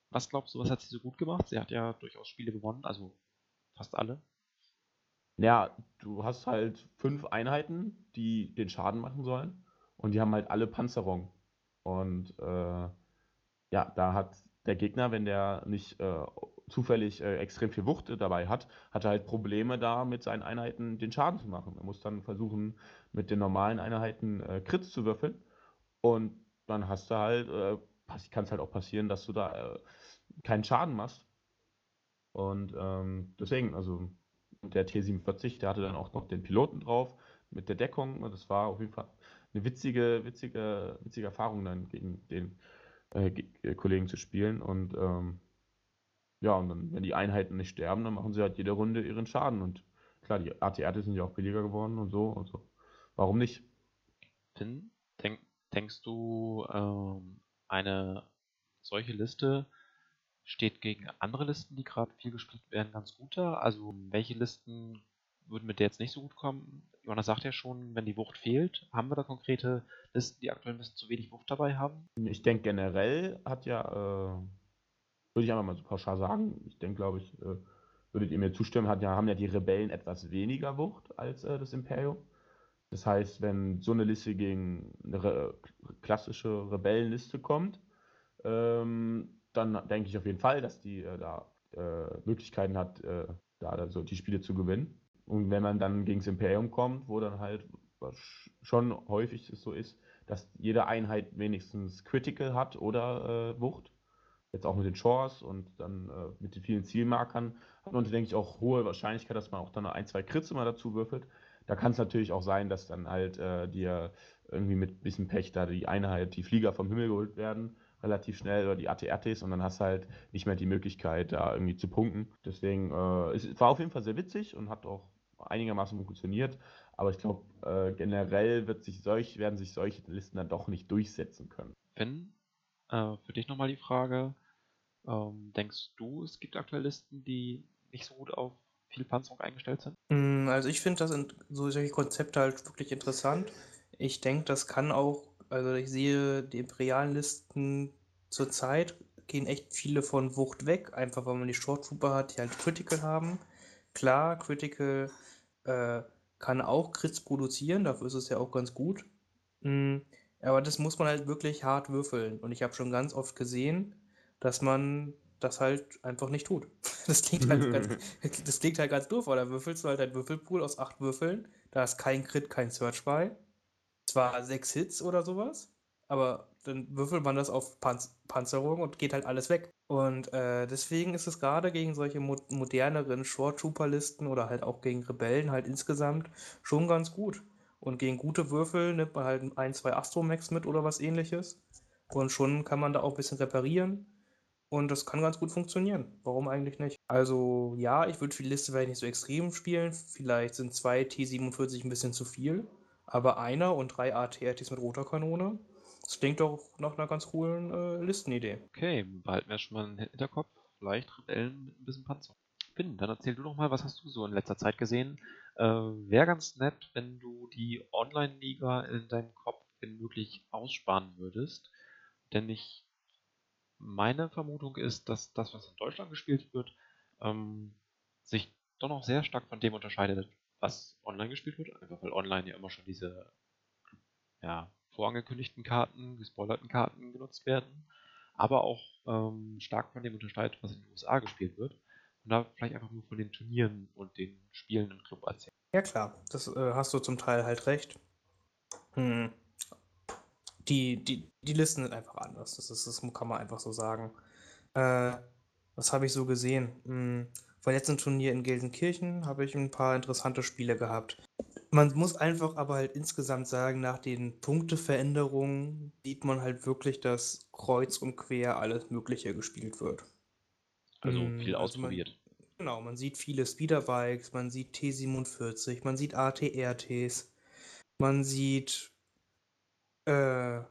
Was glaubst du, was hat sie so gut gemacht? Sie hat ja durchaus Spiele gewonnen, also fast alle. Ja, du hast halt fünf Einheiten, die den Schaden machen sollen. Und die haben halt alle Panzerung. Und äh, ja, da hat der Gegner, wenn der nicht äh, zufällig äh, extrem viel Wucht dabei hat, hat er halt Probleme da mit seinen Einheiten den Schaden zu machen. Er muss dann versuchen, mit den normalen Einheiten äh, Crits zu würfeln. Und dann hast du halt, äh, kann es halt auch passieren, dass du da äh, keinen Schaden machst. Und ähm, deswegen, also der T47, der hatte dann auch noch den Piloten drauf mit der Deckung. Und das war auf jeden Fall eine witzige, witzige, witzige Erfahrung dann gegen den äh, äh, Kollegen zu spielen. Und ähm, ja, und dann, wenn die Einheiten nicht sterben, dann machen sie halt jede Runde ihren Schaden. Und klar, die ATR sind ja auch billiger geworden und so. Also, warum nicht? Finn, denk, denkst du, ähm, eine solche Liste steht gegen andere Listen, die gerade viel gespielt werden, ganz gut da? Also welche Listen würden mit der jetzt nicht so gut kommen? Johanna sagt ja schon, wenn die Wucht fehlt, haben wir da konkrete Listen, die aktuell ein bisschen zu wenig Wucht dabei haben? Ich denke, generell hat ja, äh, würde ich einfach mal so pauschal sagen, ich denke, glaube ich, äh, würdet ihr mir zustimmen, hat ja, haben ja die Rebellen etwas weniger Wucht als äh, das Imperium. Das heißt, wenn so eine Liste gegen eine re klassische Rebellenliste kommt, ähm, dann denke ich auf jeden Fall, dass die äh, da äh, Möglichkeiten hat, äh, da also die Spiele zu gewinnen. Und wenn man dann gegen das Imperium kommt, wo dann halt schon häufig es so ist, dass jede Einheit wenigstens Critical hat oder äh, Wucht. Jetzt auch mit den Chores und dann äh, mit den vielen Zielmarkern hat man, denke ich, auch hohe Wahrscheinlichkeit, dass man auch dann ein, zwei Crits immer dazu würfelt. Da kann es natürlich auch sein, dass dann halt äh, dir irgendwie mit ein bisschen Pech da die Einheit, die Flieger vom Himmel geholt werden, relativ schnell oder die ATRTs und dann hast du halt nicht mehr die Möglichkeit, da irgendwie zu punkten. Deswegen, äh, es war auf jeden Fall sehr witzig und hat auch einigermaßen funktioniert. Aber ich glaube, äh, generell wird sich solch, werden sich solche Listen dann doch nicht durchsetzen können. Finn, äh, für dich nochmal die Frage, ähm, denkst du, es gibt aktuell Listen, die nicht so gut auf viel Panzerung eingestellt sind? Mm, Also ich finde das in, so solche Konzepte halt wirklich interessant. Ich denke, das kann auch, also ich sehe die imperialen Listen zurzeit gehen echt viele von Wucht weg, einfach weil man die Short Trooper hat, die halt Critical haben. Klar, Critical äh, kann auch Crits produzieren, dafür ist es ja auch ganz gut. Mm, Aber das muss man halt wirklich hart würfeln. Und ich habe schon ganz oft gesehen, dass man das halt einfach nicht tut. Das klingt halt ganz, das klingt halt ganz doof, weil da würfelst du halt ein Würfelpool aus acht Würfeln. Da ist kein Crit, kein Search bei. Zwar sechs Hits oder sowas, aber dann würfelt man das auf Panz Panzerung und geht halt alles weg. Und äh, deswegen ist es gerade gegen solche mo moderneren Short Trooper Listen oder halt auch gegen Rebellen halt insgesamt schon ganz gut. Und gegen gute Würfel nimmt man halt ein, zwei Astromax mit oder was ähnliches. Und schon kann man da auch ein bisschen reparieren. Und das kann ganz gut funktionieren. Warum eigentlich nicht? Also, ja, ich würde für die Liste vielleicht nicht so extrem spielen. Vielleicht sind zwei T47 ein bisschen zu viel. Aber einer und drei AT-ATs mit roter Kanone, das klingt doch nach einer ganz coolen äh, Listenidee. Okay, behalten wir schon mal einen Hinterkopf. Vielleicht Rebellen mit ein bisschen Panzer. Finn, dann erzähl du doch mal, was hast du so in letzter Zeit gesehen? Äh, Wäre ganz nett, wenn du die Online-Liga in deinem Kopf, wenn möglich, aussparen würdest. Denn ich, meine Vermutung ist, dass das, was in Deutschland gespielt wird, ähm, sich doch noch sehr stark von dem unterscheidet, was online gespielt wird. Einfach weil online ja immer schon diese ja, vorangekündigten Karten, gespoilerten Karten genutzt werden. Aber auch ähm, stark von dem unterscheidet, was in den USA gespielt wird. Und da vielleicht einfach nur von den Turnieren und den Spielen im Club erzählen. Ja klar, das äh, hast du zum Teil halt recht. Hm. Die, die, die Listen sind einfach anders. Das, ist, das kann man einfach so sagen. Äh, was habe ich so gesehen? Hm. Beim letzten Turnier in Gelsenkirchen habe ich ein paar interessante Spiele gehabt. Man muss einfach aber halt insgesamt sagen, nach den Punkteveränderungen sieht man halt wirklich, dass kreuz und quer alles Mögliche gespielt wird. Also Hm, viel also man, ausprobiert. genau, man sieht viele Speederbikes, man sieht T47, man sieht ATRTs, man sieht äh,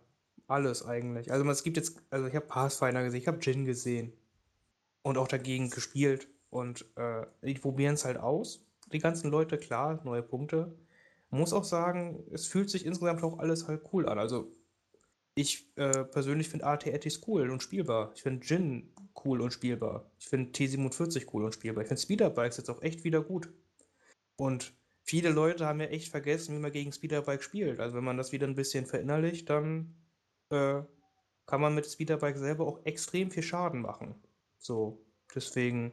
alles eigentlich. Also man- es gibt jetzt, also ich habe Pathfinder gesehen, ich habe Jin gesehen und auch dagegen gespielt und äh, die probieren es halt aus. Die ganzen Leute, klar, neue Punkte. Muss auch sagen, es fühlt sich insgesamt auch alles halt cool an. Also ich äh, persönlich finde AT-ATs cool und spielbar. Ich finde Jin cool und spielbar. Ich finde T47 cool und spielbar. Ich finde Speederbikes jetzt auch echt wieder gut. Und viele Leute haben ja echt vergessen, wie man gegen Speederbike spielt. Also wenn man das wieder ein bisschen verinnerlicht, dann äh, kann man mit Speederbike selber auch extrem viel Schaden machen. So, deswegen,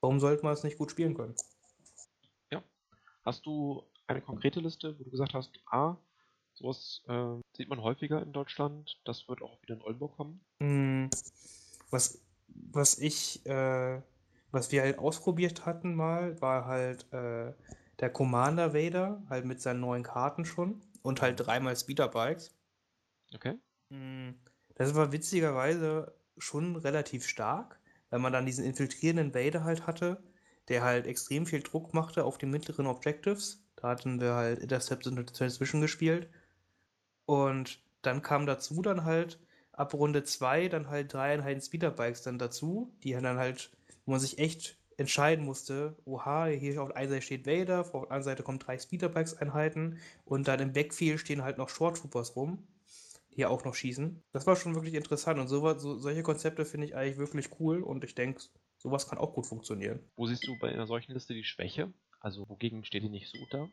warum sollte man es nicht gut spielen können? Ja. Hast du eine konkrete Liste, wo du gesagt hast, ah, sowas äh, sieht man häufiger in Deutschland, das wird auch wieder in Oldenburg kommen? Mm, Was, was ich, äh, was wir halt ausprobiert hatten mal, war halt äh, der Commander Vader, halt mit seinen neuen Karten schon und halt dreimal Speederbikes. Okay. Mm, Das war witzigerweise schon relativ stark, weil man dann diesen infiltrierenden Vader halt hatte, der halt extrem viel Druck machte auf die mittleren Objectives. Da hatten wir halt Intercept und Transmission gespielt. Und dann kam dazu dann halt ab Runde 2 dann halt dreieinhalb Speederbikes dann dazu, die dann halt, wo man sich echt entscheiden musste, oha, hier auf der einen Seite steht Vader, auf der anderen Seite kommen drei Speederbikes-Einheiten und dann im Backfield stehen halt noch Short Troopers rum, die ja auch noch schießen. Das war schon wirklich interessant und sowas, so, solche Konzepte finde ich eigentlich wirklich cool und ich denke, sowas kann auch gut funktionieren. Wo siehst du bei einer solchen Liste die Schwäche? Also wogegen steht die nicht so da?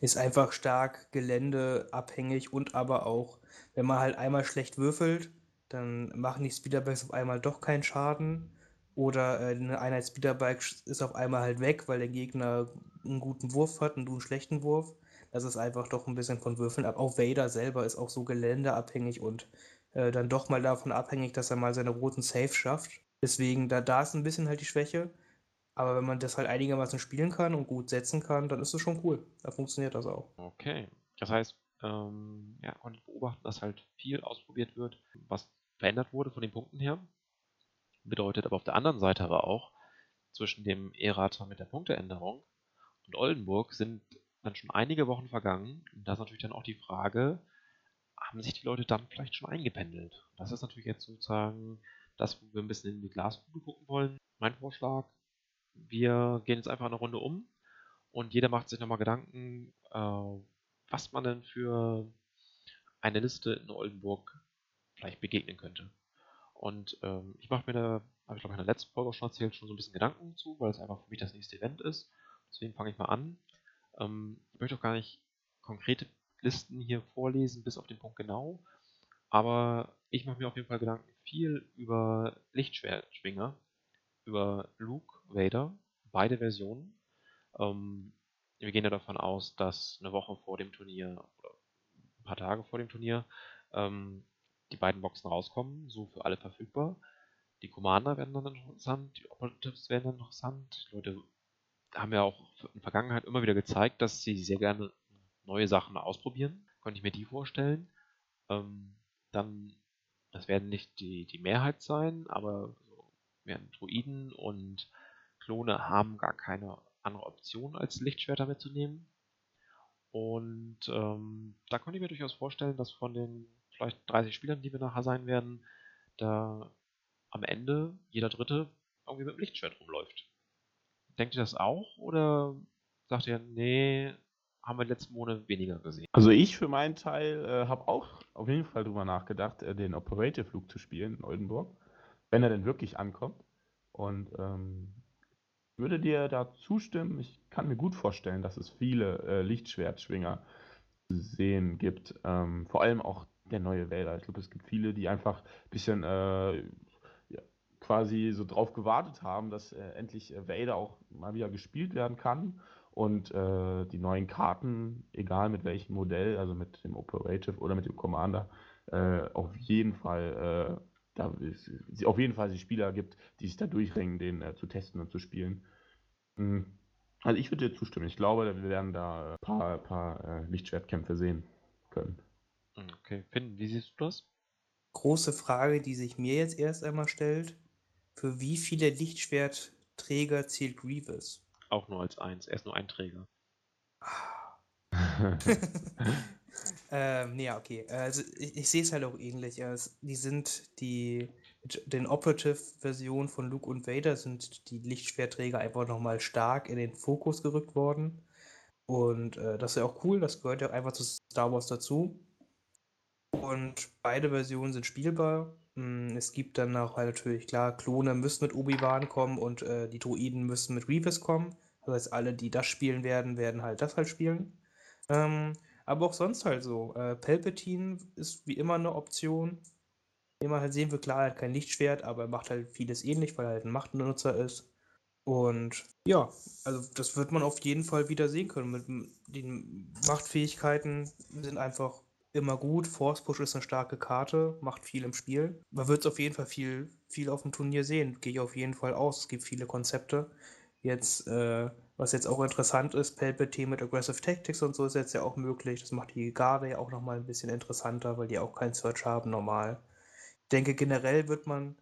Ist einfach stark geländeabhängig und aber auch, wenn man halt einmal schlecht würfelt, dann machen die Speederbikes auf einmal doch keinen Schaden. Oder äh, eine Einheit Speederbike ist auf einmal halt weg, weil der Gegner einen guten Wurf hat und du einen schlechten Wurf. Das ist einfach doch ein bisschen von Würfeln ab. Auch Vader selber ist auch so geländeabhängig und äh, dann doch mal davon abhängig, dass er mal seine roten Safe schafft. Deswegen, da, da ist ein bisschen halt die Schwäche. Aber wenn man das halt einigermaßen spielen kann und gut setzen kann, dann ist es schon cool. Da funktioniert das auch. Okay. Das heißt, ähm, ja, konnte beobachten, dass halt viel ausprobiert wird, was verändert wurde von den Punkten her. Bedeutet aber auf der anderen Seite aber auch, zwischen dem Errata mit der Punkteänderung und Oldenburg sind dann schon einige Wochen vergangen. Und da ist natürlich dann auch die Frage, haben sich die Leute dann vielleicht schon eingependelt? Das ist natürlich jetzt sozusagen das, wo wir ein bisschen in die Glaskugel gucken wollen. Mein Vorschlag, wir gehen jetzt einfach eine Runde um und jeder macht sich nochmal Gedanken, äh, was man denn für eine Liste in Oldenburg vielleicht begegnen könnte. Und ähm, ich mache mir da, habe ich glaube ich in der letzten Folge auch schon erzählt, schon so ein bisschen Gedanken zu, weil es einfach für mich das nächste Event ist. Deswegen fange ich mal an. Ähm, ich möchte auch gar nicht konkrete Listen hier vorlesen, bis auf den Punkt genau. Aber ich mache mir auf jeden Fall Gedanken viel über Lichtschwertschwinger, über Luke, Vader, beide Versionen. Ähm, wir gehen ja davon aus, dass eine Woche vor dem Turnier oder ein paar Tage vor dem Turnier ähm, die beiden Boxen rauskommen, so für alle verfügbar. Die Commander werden dann interessant, die Operatives werden dann interessant. Die Leute haben ja auch in der Vergangenheit immer wieder gezeigt, dass sie sehr gerne neue Sachen ausprobieren. Könnte ich mir die vorstellen. Ähm, dann, das werden nicht die, die Mehrheit sein, aber werden Druiden und Klone haben gar keine andere Option, als Lichtschwerter mitzunehmen. Und ähm, da konnte ich mir durchaus vorstellen, dass von den vielleicht 30 Spielern, die wir nachher sein werden, da am Ende jeder Dritte irgendwie mit dem Lichtschwert rumläuft. Denkt ihr das auch oder sagt ihr, nee, haben wir letzten Monat weniger gesehen? Also ich für meinen Teil äh, habe auch auf jeden Fall drüber nachgedacht, äh, den Operator-Flug zu spielen in Oldenburg, wenn er denn wirklich ankommt. Und ähm, würde dir da zustimmen. Ich kann mir gut vorstellen, dass es viele äh, Lichtschwertschwinger zu sehen gibt. Ähm, vor allem auch der neue Wähler. Ich glaube, es gibt viele, die einfach ein bisschen äh, ja, quasi so drauf gewartet haben, dass äh, endlich äh, Vader auch mal wieder gespielt werden kann. Und äh, die neuen Karten, egal mit welchem Modell, also mit dem Operative oder mit dem Commander, äh, auf jeden Fall äh, da es auf jeden Fall die Spieler gibt, die sich da durchringen, den äh, zu testen und zu spielen. Mhm. Also ich würde dir zustimmen. Ich glaube, wir werden da ein paar, paar äh, Lichtschwertkämpfe sehen können. Okay, Finn, wie siehst du das? Große Frage, die sich mir jetzt erst einmal stellt. Für wie viele Lichtschwertträger zählt Grievous? Auch nur als eins. Er ist nur ein Träger. Ähm, nee, ja, okay. Also ich, ich sehe es halt auch ähnlich. Es, die sind die, den Operative-Versionen von Luke und Vader sind die Lichtschwerträger einfach nochmal stark in den Fokus gerückt worden. Und äh, das ist ja auch cool, das gehört ja einfach zu Star Wars dazu. Und beide Versionen sind spielbar. Hm, es gibt dann auch halt natürlich, klar, Klone müssen mit Obi-Wan kommen und äh, die Droiden müssen mit Grievous kommen. Das heißt, alle, die das spielen werden, werden halt das halt spielen. Ähm, aber auch sonst halt so. Äh, Palpatine ist wie immer eine Option. Man halt sehen will, klar, er hat kein Lichtschwert, aber er macht halt vieles ähnlich, weil er halt ein Machtbenutzer ist. Und ja, also das wird man auf jeden Fall wieder sehen können. Mit den Machtfähigkeiten sind einfach immer gut. Force Push ist eine starke Karte, macht viel im Spiel. Man wird es auf jeden Fall viel, viel auf dem Turnier sehen. Gehe ich auf jeden Fall aus. Es gibt viele Konzepte. Jetzt äh, was jetzt auch interessant ist, Palpatine mit Aggressive Tactics und so ist jetzt ja auch möglich. Das macht die Garde ja auch nochmal ein bisschen interessanter, weil die auch keinen Search haben normal. Ich denke, generell wird man,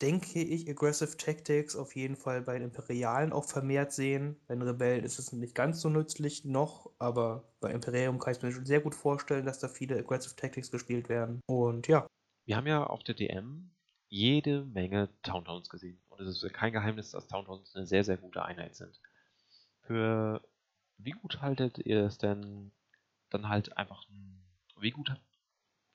denke ich, Aggressive Tactics auf jeden Fall bei den Imperialen auch vermehrt sehen. Bei den Rebellen ist es nicht ganz so nützlich noch, aber bei Imperium kann ich mir schon sehr gut vorstellen, dass da viele Aggressive Tactics gespielt werden. Und ja. Wir haben ja auf der DM jede Menge Towntowns gesehen. Und es ist kein Geheimnis, dass Towntowns eine sehr, sehr gute Einheit sind. Für wie gut haltet ihr es denn dann halt einfach, wie gut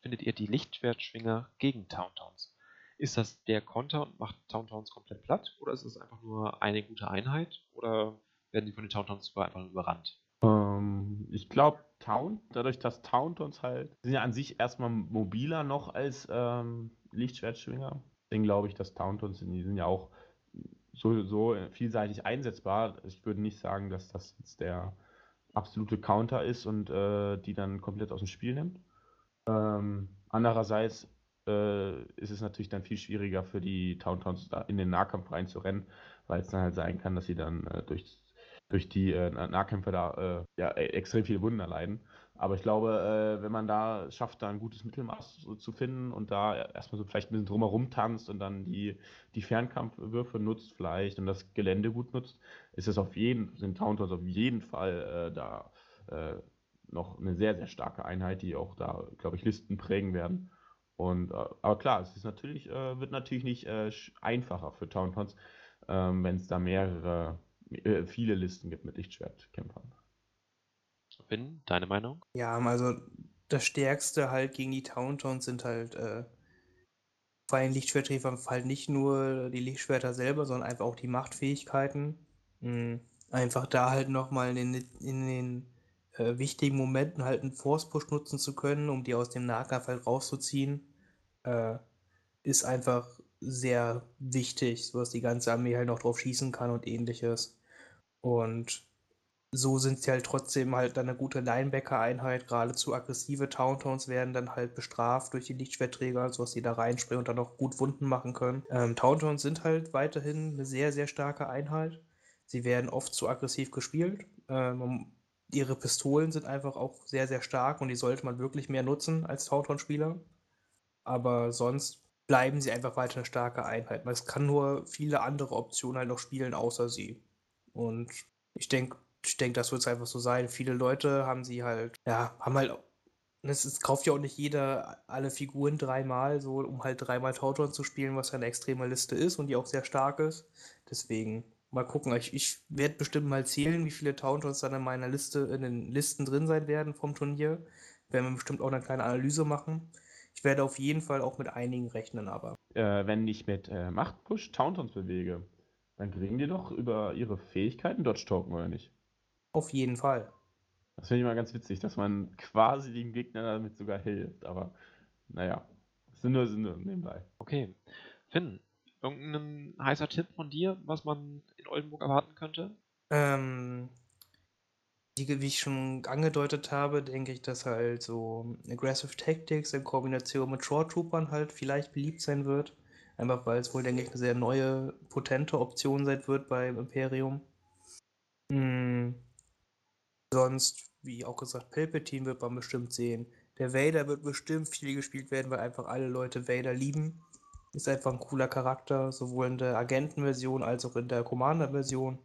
findet ihr die Lichtschwertschwinger gegen Towntowns? Ist das der Konter und macht Towntowns komplett platt? Oder ist es einfach nur eine gute Einheit? Oder werden die von den Towntowns einfach überrannt? Ähm, ich glaube, Town, dadurch, dass Towntowns halt, sind ja an sich erstmal mobiler noch als ähm, Lichtschwertschwinger. Deswegen glaube ich, dass Towntowns, die sind ja auch so, so vielseitig einsetzbar. Ich würde nicht sagen, dass das jetzt der absolute Counter ist und äh, die dann komplett aus dem Spiel nimmt. Ähm, andererseits äh, ist es natürlich dann viel schwieriger für die Towntowns in den Nahkampf reinzurennen, weil es dann halt sein kann, dass sie dann äh, durch, durch die äh, Nahkämpfer da äh, ja, e-, extrem viele Wunder leiden. Aber ich glaube, äh, wenn man da schafft, da ein gutes Mittelmaß so zu finden und da erstmal so vielleicht ein bisschen drumherum tanzt und dann die, die Fernkampfwürfe nutzt vielleicht und das Gelände gut nutzt, ist es auf jeden, sind Towntowns auf jeden Fall äh, da äh, noch eine sehr, sehr starke Einheit, die auch da, glaube ich, Listen prägen werden. Und, äh, aber klar, es ist natürlich, äh, wird natürlich nicht äh, einfacher für Towntowns, ähm, wenn es da mehrere, viele Listen gibt mit Lichtschwertkämpfern. Finn, deine Meinung? Ja, also das Stärkste halt gegen die Towntowns sind halt äh, vor allem Lichtschwerträger halt nicht nur die Lichtschwerter selber, sondern einfach auch die Machtfähigkeiten. Mhm. Einfach da halt nochmal in, in den äh, wichtigen Momenten halt einen Force-Push nutzen zu können, um die aus dem Nahkampf halt rauszuziehen, äh, ist einfach sehr wichtig, sodass die ganze Armee halt noch drauf schießen kann und ähnliches. Und so sind sie halt trotzdem halt eine gute Linebacker-Einheit. Gerade zu aggressive Towntowns werden dann halt bestraft durch die Lichtschwertträger, sodass sie da reinspringen und dann auch gut Wunden machen können. Ähm, Towntowns sind halt weiterhin eine sehr, sehr starke Einheit. Sie werden oft zu aggressiv gespielt. Ähm, ihre Pistolen sind einfach auch sehr, sehr stark und die sollte man wirklich mehr nutzen als Tauntaun-Spieler. Aber sonst bleiben sie einfach weiter eine starke Einheit. Man kann nur viele andere Optionen halt noch spielen, außer sie. Und ich denke, ich denke, das wird es einfach so sein. Viele Leute haben sie halt, ja, haben halt es, es kauft ja auch nicht jeder alle Figuren dreimal, so um halt dreimal Tauton zu spielen, was ja eine extreme Liste ist und die auch sehr stark ist. Deswegen mal gucken. Ich, ich werde bestimmt mal zählen, wie viele Tauntons dann in meiner Liste, in den Listen drin sein werden vom Turnier. Werden wir bestimmt auch eine kleine Analyse machen. Ich werde auf jeden Fall auch mit einigen rechnen, aber. Äh, wenn ich mit äh, Machtpush Tauntons bewege, dann kriegen die doch über ihre Fähigkeiten Dodge-Token, oder nicht? Auf jeden Fall. Das finde ich mal ganz witzig, dass man quasi dem Gegner damit sogar hilft. Aber naja, sind nur, sind nur nebenbei. Okay. Finn, irgendein heißer Tipp von dir, was man in Oldenburg erwarten könnte? Ähm, die, wie ich schon angedeutet habe, denke ich, dass halt so Aggressive Tactics in Kombination mit Short Troopern halt vielleicht beliebt sein wird. Einfach weil es wohl, denke ich, eine sehr neue, potente Option sein wird beim Imperium. Hm. Sonst wie auch gesagt, Palpatine wird man bestimmt sehen. Der Vader wird bestimmt viel gespielt werden, weil einfach alle Leute Vader lieben. Ist einfach ein cooler Charakter, sowohl in der Agentenversion als auch in der Commander-Version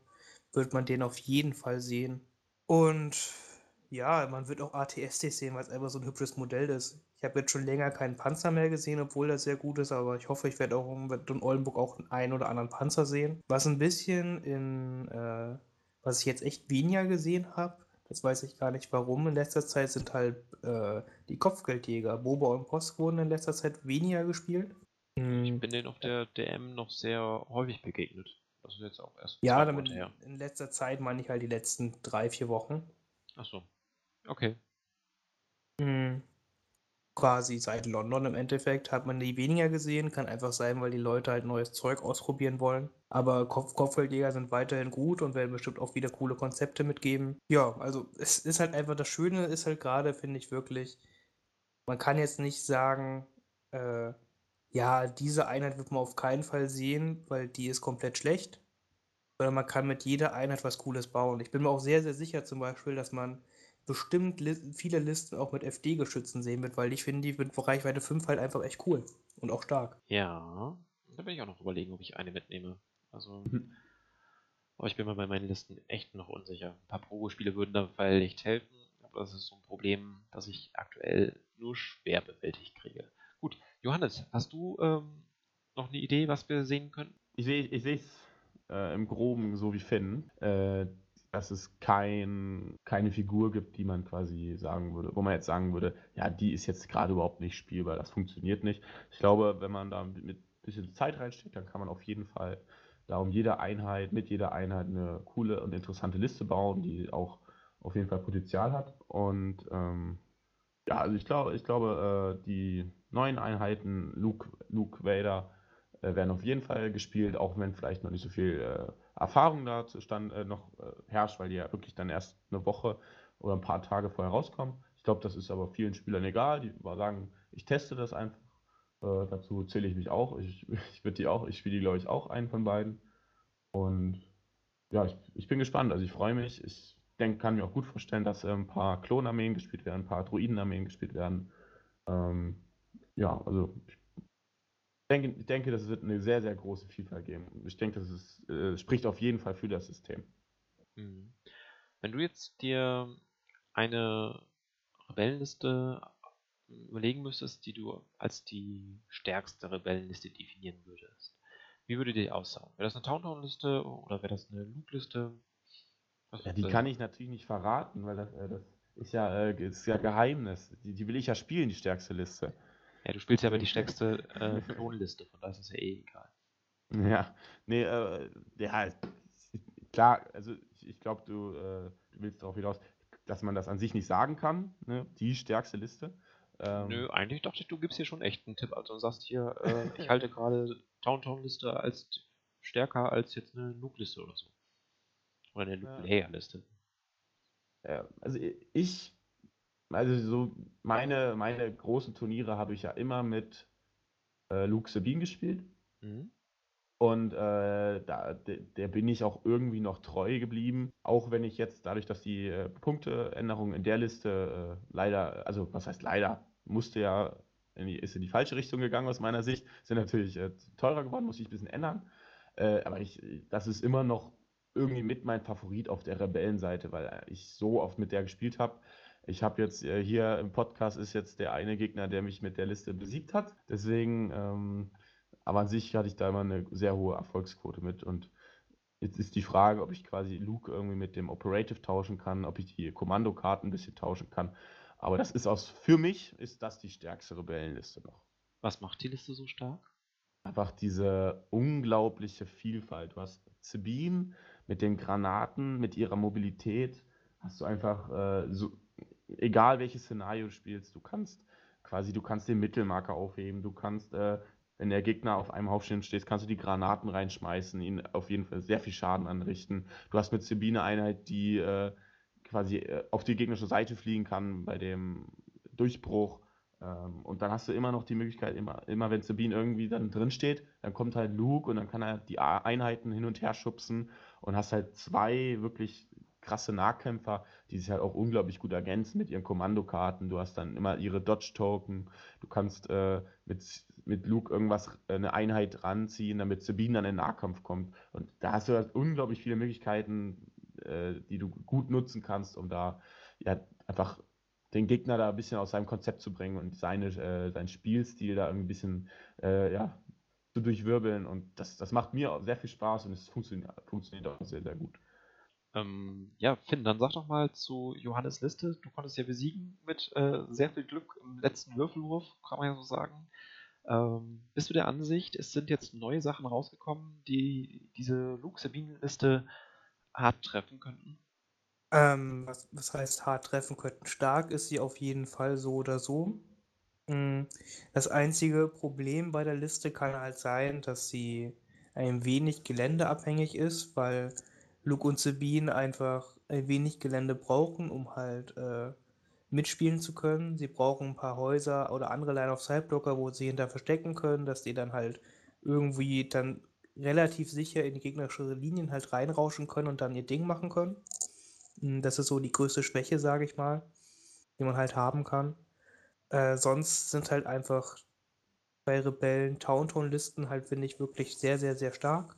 wird man den auf jeden Fall sehen. Und ja, man wird auch ATST sehen, weil es einfach so ein hübsches Modell ist. Ich habe jetzt schon länger keinen Panzer mehr gesehen, obwohl das sehr gut ist, aber ich hoffe, ich werde auch in Oldenburg auch einen oder anderen Panzer sehen. Was ein bisschen in, äh, was ich jetzt echt weniger gesehen habe, das weiß ich gar nicht warum. In letzter Zeit sind halt äh, die Kopfgeldjäger, Boba und Post wurden in letzter Zeit weniger gespielt. Ich hm. bin denen auf der DM noch sehr häufig begegnet. Das ist jetzt auch erst. Ja, damit her. in letzter Zeit meine ich halt die letzten drei, vier Wochen. Ach so. Okay. Mhm quasi seit London im Endeffekt hat man die weniger gesehen. Kann einfach sein, weil die Leute halt neues Zeug ausprobieren wollen. Aber Kopf Kopfgeldjäger sind weiterhin gut und werden bestimmt auch wieder coole Konzepte mitgeben. Ja, also es ist halt einfach das Schöne ist halt gerade, finde ich wirklich, man kann jetzt nicht sagen, äh, ja, diese Einheit wird man auf keinen Fall sehen, weil die ist komplett schlecht. Sondern man kann mit jeder Einheit was Cooles bauen. Ich bin mir auch sehr, sehr sicher zum Beispiel, dass man bestimmt li viele Listen auch mit FD-Geschützen sehen wird, weil ich finde die mit Reichweite 5 halt einfach echt cool und auch stark. Ja, da bin ich auch noch überlegen, ob ich eine mitnehme. Also, mhm. aber ich bin mir bei meinen Listen echt noch unsicher. Ein paar Probespiele würden da vielleicht helfen, aber das ist so ein Problem, das ich aktuell nur schwer bewältigt kriege. Gut, Johannes, hast du ähm, noch eine Idee, was wir sehen können? Ich sehe ich es äh, im Groben so wie Finn. Äh, dass es kein, keine Figur gibt, die man quasi sagen würde, wo man jetzt sagen würde, ja, die ist jetzt gerade überhaupt nicht spielbar, das funktioniert nicht. Ich glaube, wenn man da mit ein bisschen Zeit reinsteckt, dann kann man auf jeden Fall da um jede Einheit, mit jeder Einheit eine coole und interessante Liste bauen, die auch auf jeden Fall Potenzial hat. Und ähm, ja, also ich glaube, ich glaube, äh, die neuen Einheiten, Luke, Luke Vader, äh, werden auf jeden Fall gespielt, auch wenn vielleicht noch nicht so viel äh, Erfahrung da stand, äh, noch äh, herrscht, weil die ja wirklich dann erst eine Woche oder ein paar Tage vorher rauskommen. Ich glaube, das ist aber vielen Spielern egal. Die sagen, ich teste das einfach. Äh, dazu zähle ich mich auch. Ich, ich ich spiele die, glaube ich, auch einen von beiden. Und ja, ich, ich bin gespannt. Also ich freue mich. Ich denk, kann mir auch gut vorstellen, dass äh, ein paar Klonarmeen gespielt werden, ein paar Druidenarmeen gespielt werden. Ähm, ja, also ich denke, ich denke, das wird eine sehr, sehr große Vielfalt geben. Ich denke, das ist, äh, spricht auf jeden Fall für das System. Mhm. Wenn du jetzt dir eine Rebellenliste überlegen müsstest, die du als die stärkste Rebellenliste definieren würdest, wie würde die aussehen? Wäre das eine Towntown-Liste oder wäre das eine Luke-Liste? Ja, die kann ich natürlich nicht verraten, weil das, äh, das ist, ja, äh, ist ja Geheimnis. Die, die will ich ja spielen, die stärkste Liste. Ja, du spielst ja aber die stärkste äh, Klonliste, von daher ist es ja eh egal. Ja, nee, äh, ja, klar, also ich, glaube, du, äh, du willst darauf hinaus, dass man das an sich nicht sagen kann, ne? die stärkste Liste. Ähm, Nö, eigentlich dachte ich, du gibst hier schon echt einen Tipp. Also und sagst hier, äh, ich halte gerade Towntown-Liste als stärker als jetzt eine Nuke-Liste oder so. Oder eine Nuke-Layer-Liste. Ja, also ich also so meine, meine großen Turniere habe ich ja immer mit äh, Luke Sabine gespielt. Mhm. Und äh, da, der, der, bin ich auch irgendwie noch treu geblieben. Auch wenn ich jetzt, dadurch, dass die äh, Punkteänderung in der Liste äh, leider, also was heißt leider, musste ja, in die, ist in die falsche Richtung gegangen aus meiner Sicht, sind natürlich äh, teurer geworden, muss ich ein bisschen ändern. Äh, aber ich, das ist immer noch irgendwie mit mein Favorit auf der Rebellenseite, weil ich so oft mit der gespielt habe. Ich habe jetzt äh, hier im Podcast ist jetzt der eine Gegner, der mich mit der Liste besiegt hat. Deswegen, ähm, aber an sich hatte ich da immer eine sehr hohe Erfolgsquote mit. Und jetzt ist die Frage, ob ich quasi Luke irgendwie mit dem Operative tauschen kann, ob ich die Kommandokarten ein bisschen tauschen kann. Aber das ist aus, für mich ist das die stärkste Rebellenliste noch. Was macht die Liste so stark? Einfach diese unglaubliche Vielfalt. Du hast Sabine mit den Granaten, mit ihrer Mobilität, hast du einfach äh, so, egal welches Szenario du spielst, du kannst quasi, du kannst den Mittelmarker aufheben, du kannst, äh, wenn der Gegner auf einem Haufen steht, kannst du die Granaten reinschmeißen, ihn auf jeden Fall sehr viel Schaden anrichten. Du hast mit Sabine Einheit, die äh, quasi äh, auf die gegnerische Seite fliegen kann bei dem Durchbruch. Ähm, und dann hast du immer noch die Möglichkeit, immer, immer wenn Sabine irgendwie dann drin steht, dann kommt halt Luke und dann kann er die Einheiten hin und her schubsen und hast halt zwei wirklich krasse Nahkämpfer, die sich halt auch unglaublich gut ergänzen mit ihren Kommandokarten. Du hast dann immer ihre Dodge-Token. Du kannst äh, mit, mit Luke irgendwas, äh, eine Einheit ranziehen, damit Sabine dann in den Nahkampf kommt. Und da hast du halt unglaublich viele Möglichkeiten, äh, die du gut nutzen kannst, um da ja einfach den Gegner da ein bisschen aus seinem Konzept zu bringen und seine, äh, seinen Spielstil da ein bisschen äh, ja, zu durchwirbeln. Und das, das macht mir sehr viel Spaß und es funktioniert, funktioniert auch sehr, sehr gut. Ähm, ja, Finn, dann sag doch mal zu Johannes Liste. Du konntest ja besiegen mit äh, sehr viel Glück im letzten Würfelwurf, kann man ja so sagen. Ähm, bist du der Ansicht, es sind jetzt neue Sachen rausgekommen, die diese Luke-Sabine-Liste hart treffen könnten? Ähm, was, was heißt hart treffen könnten? Stark ist sie auf jeden Fall so oder so. Hm, das einzige Problem bei der Liste kann halt sein, dass sie ein wenig geländeabhängig ist, weil Luke und Sabine einfach ein wenig Gelände brauchen, um halt äh, mitspielen zu können. Sie brauchen ein paar Häuser oder andere Line-of-Sight-Blocker, wo sie hinter verstecken können, dass die dann halt irgendwie dann relativ sicher in gegnerische Linien halt reinrauschen können und dann ihr Ding machen können. Hm, das ist so die größte Schwäche, sage ich mal, die man halt haben kann. Äh, sonst sind halt einfach bei Rebellen Towntown-Listen halt, finde ich, wirklich sehr, sehr, sehr stark.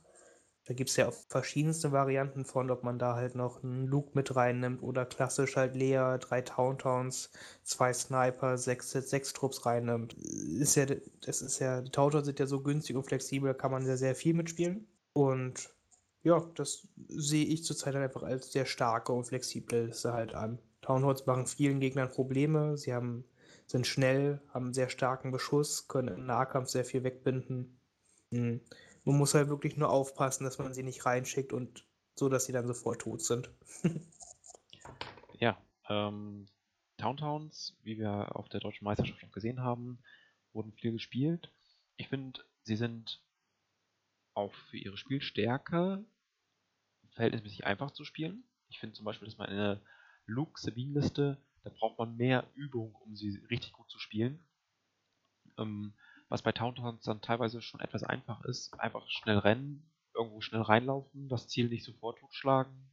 Da gibt es ja verschiedenste Varianten von, ob man da halt noch einen Luke mit reinnimmt oder klassisch halt Lea, drei Towntowns, zwei Sniper, sechs, sechs Trupps reinnimmt. Ist ja, das ist ja, die Towntowns sind ja so günstig und flexibel, da kann man sehr, sehr viel mitspielen. Und ja, das sehe ich zurzeit halt einfach als sehr starke und flexible halt an. Townhounds machen vielen Gegnern Probleme, sie haben, sind schnell, haben einen sehr starken Beschuss, können im Nahkampf sehr viel wegbinden. Mhm. Man muss halt wirklich nur aufpassen, dass man sie nicht reinschickt und so, dass sie dann sofort tot sind. ja, ähm, Towntowns, wie wir auf der deutschen Meisterschaft schon gesehen haben, wurden viel gespielt. Ich finde, sie sind auch für ihre Spielstärke verhältnismäßig einfach zu spielen. Ich finde zum Beispiel, dass man eine Luke-Sabine-Liste, da braucht man mehr Übung, um sie richtig gut zu spielen. Ähm, was bei Towntowns dann teilweise schon etwas einfach ist. Einfach schnell rennen, irgendwo schnell reinlaufen, das Ziel nicht sofort totschlagen,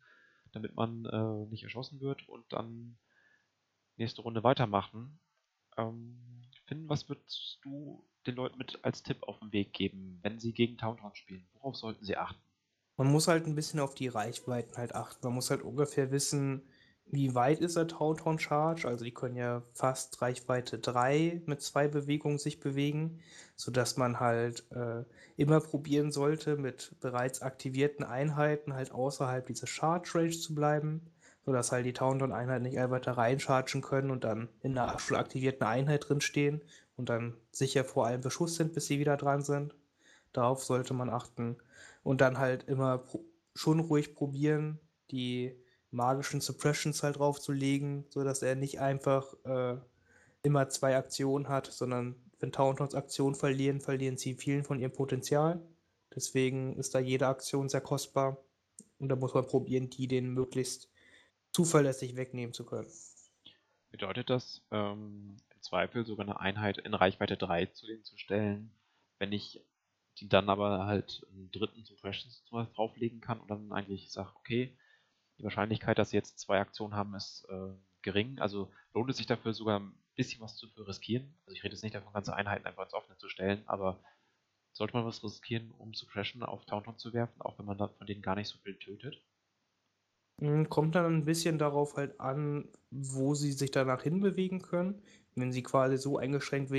damit man äh, nicht erschossen wird und dann nächste Runde weitermachen. Ähm, Finn, was würdest du den Leuten mit als Tipp auf den Weg geben, wenn sie gegen Towntown spielen? Worauf sollten sie achten? Man muss halt ein bisschen auf die Reichweiten halt achten. Man muss halt ungefähr wissen, wie weit ist der Tauntaunt Charge? Also die können ja fast Reichweite 3 mit zwei Bewegungen sich bewegen, sodass man halt äh, immer probieren sollte, mit bereits aktivierten Einheiten halt außerhalb dieser Charge Range zu bleiben, sodass halt die Tauntaun-Einheiten nicht einfach da reinchargen können und dann in einer schon aktivierten Einheit drin stehen und dann sicher vor allem Beschuss sind, bis sie wieder dran sind. Darauf sollte man achten. Und dann halt immer schon ruhig probieren, die magischen Suppressions halt draufzulegen, sodass er nicht einfach äh, immer zwei Aktionen hat, sondern wenn Tauntons Aktionen verlieren, verlieren sie vielen von ihrem Potenzial. Deswegen ist da jede Aktion sehr kostbar und da muss man probieren, die den möglichst zuverlässig wegnehmen zu können. Bedeutet das ähm, im Zweifel sogar eine Einheit in Reichweite 3 zu denen zu stellen, wenn ich die dann aber halt einen dritten Suppressions drauflegen kann und dann eigentlich sage, okay, die Wahrscheinlichkeit, dass sie jetzt zwei Aktionen haben, ist äh, gering. Also lohnt es sich dafür sogar ein bisschen was zu riskieren. Also ich rede jetzt nicht davon, ganze Einheiten einfach ins Offene zu stellen, aber sollte man was riskieren, um zu crashen, auf Tauntaun zu werfen, auch wenn man da von denen gar nicht so viel tötet? Hm, kommt dann ein bisschen darauf halt an, wo sie sich danach hinbewegen können. Wenn sie quasi so eingeschränkt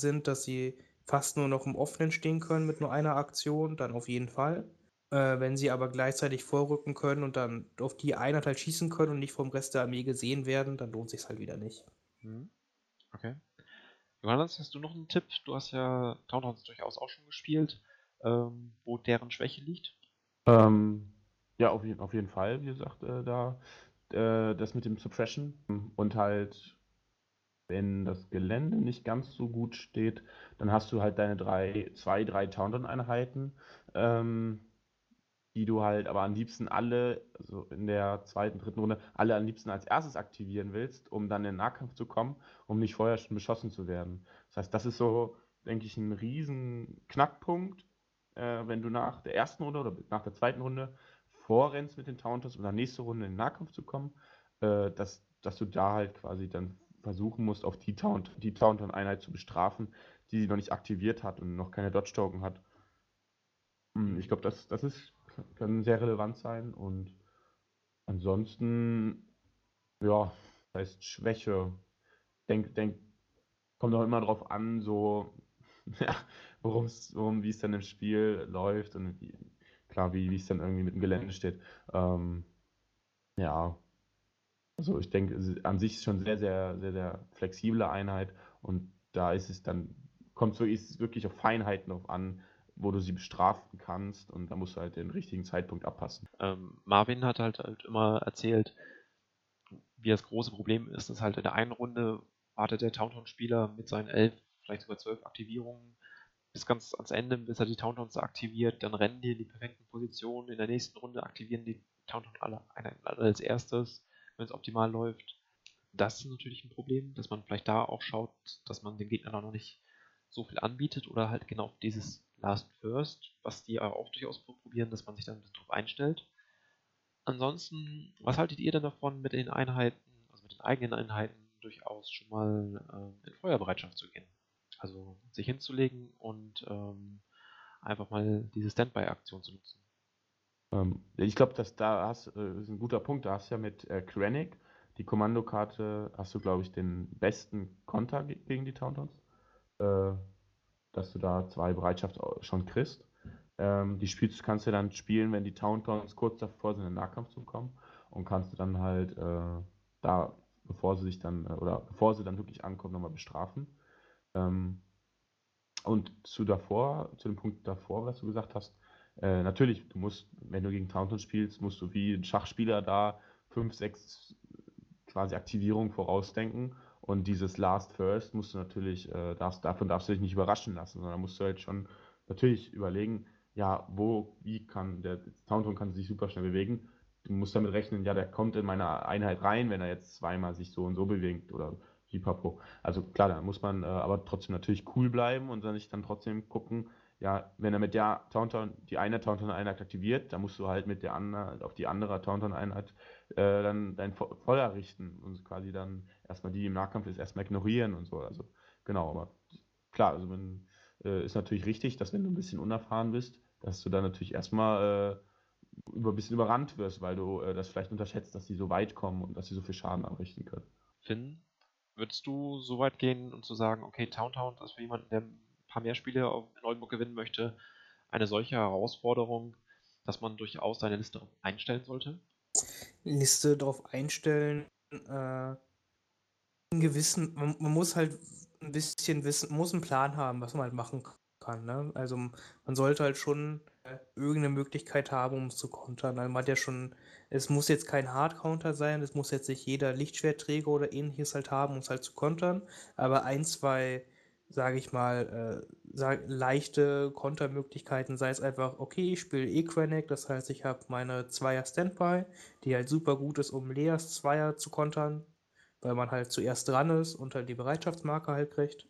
sind, dass sie fast nur noch im Offenen stehen können mit nur einer Aktion, dann auf jeden Fall. Äh, wenn sie aber gleichzeitig vorrücken können und dann auf die Einheit halt schießen können und nicht vom Rest der Armee gesehen werden, dann lohnt sich halt wieder nicht. Mhm. Okay. Johannes, hast du noch einen Tipp? Du hast ja Townhounds durchaus auch schon gespielt, ähm, wo deren Schwäche liegt. Ähm, ja, auf, auf, jeden Fall, wie gesagt, äh, da äh, das mit dem Suppression und halt, wenn das Gelände nicht ganz so gut steht, dann hast du halt deine drei, zwei, drei Taunton-Einheiten, ähm, die du halt aber am liebsten alle, also in der zweiten, dritten Runde, alle am liebsten als erstes aktivieren willst, um dann in den Nahkampf zu kommen, um nicht vorher schon beschossen zu werden. Das heißt, das ist so, denke ich, ein riesen Knackpunkt, äh, wenn du nach der ersten Runde oder nach der zweiten Runde vorrennst mit den Taunters, um dann nächste Runde in den Nahkampf zu kommen, äh, dass, dass du da halt quasi dann versuchen musst, auf die Taunt, die Taunton-Einheit zu bestrafen, die sie noch nicht aktiviert hat und noch keine Dodge-Token hat. Hm, ich glaube, das, das ist können sehr relevant sein. Und ansonsten, ja, das heißt Schwäche. Denk, denk, kommt auch immer darauf an, so, ja, worum, wie es dann im Spiel läuft und wie, klar, wie es dann irgendwie mit dem Gelände steht. Ähm, ja, also ich denke, an sich ist schon sehr, sehr, sehr, sehr flexible Einheit und da ist es dann, kommt so ist es wirklich auf Feinheiten drauf an, wo du sie bestrafen kannst und da musst du halt den richtigen Zeitpunkt abpassen. Ähm, Marvin hat halt, halt immer erzählt, wie das große Problem ist, dass halt in der einen Runde wartet der Towntown-Spieler mit seinen elf, vielleicht sogar zwölf Aktivierungen bis ganz ans Ende, bis er die Towntowns aktiviert, dann rennen die in die perfekten Positionen, in der nächsten Runde aktivieren die Towntown alle, als erstes, wenn es optimal läuft. Das ist natürlich ein Problem, dass man vielleicht da auch schaut, dass man dem Gegner noch nicht so viel anbietet oder halt genau dieses Last First, was die auch durchaus probieren, dass man sich dann darauf einstellt. Ansonsten, was haltet ihr denn davon, mit den Einheiten, also mit den eigenen Einheiten, durchaus schon mal äh, in Feuerbereitschaft zu gehen? Also sich hinzulegen und ähm, einfach mal diese Standby-Aktion zu nutzen. Ähm, ich glaube, dass da hast, äh, ist ein guter Punkt. Da hast du ja mit äh, Krennic, die Kommandokarte, hast du, glaube ich, den besten Konter gegen die Tauntons. Äh, dass du da zwei Bereitschaft schon kriegst. Ähm, die spielst, kannst du dann spielen, wenn die Towntowns kurz davor sind, in den Nahkampf zu kommen und kannst du dann halt äh, da, bevor sie sich dann, äh, oder bevor sie dann wirklich ankommen, nochmal bestrafen. Ähm, und zu davor, zu dem Punkt davor, was du gesagt hast, äh, natürlich, du musst, wenn du gegen Taunton spielst, musst du wie ein Schachspieler da fünf, sechs quasi Aktivierungen vorausdenken und dieses Last First musst du natürlich, äh, darfst, davon darfst du dich nicht überraschen lassen, sondern musst du halt schon natürlich überlegen, ja, wo, wie kann der Taunton kann sich super schnell bewegen. Du musst damit rechnen, ja, der kommt in meine Einheit rein, wenn er jetzt zweimal sich so und so bewegt oder pipapo. Also klar, da muss man äh, aber trotzdem natürlich cool bleiben und dann sich dann trotzdem gucken, ja, wenn er mit der Taunton, die eine Taunton-Einheit aktiviert, dann musst du halt mit der anderen, auf die andere Taunton-Einheit äh, dann dein Feuer richten und quasi dann erstmal die im Nahkampf ist, erstmal ignorieren und so. Also genau, aber klar, also man äh, ist natürlich richtig, dass wenn du ein bisschen unerfahren bist, dass du dann natürlich erstmal äh, über ein bisschen überrannt wirst, weil du äh, das vielleicht unterschätzt, dass die so weit kommen und dass sie so viel Schaden anrichten können. Finn, würdest du so weit gehen und zu sagen, okay, Town Town ist für jemanden, der ein paar mehr Spiele in Oldenburg gewinnen möchte, eine solche Herausforderung, dass man durchaus seine Liste einstellen sollte? Liste darauf einstellen, äh, gewissen, man, man, muss halt ein bisschen wissen, muss einen Plan haben, was man halt machen kann. Ne? Also man sollte halt schon irgendeine Möglichkeit haben, um es zu kontern. Also man hat ja schon, es muss jetzt kein Hard-Counter sein, es muss jetzt nicht jeder Lichtschwertträger oder ähnliches halt haben, um es halt zu kontern, aber ein, zwei sage ich mal, äh, sag, leichte Kontermöglichkeiten, sei es einfach, okay, ich spiele E-Quenic, das heißt, ich habe meine Zweier Standby, die halt super gut ist, um Leas Zweier zu kontern, weil man halt zuerst dran ist und halt die Bereitschaftsmarke halt kriegt.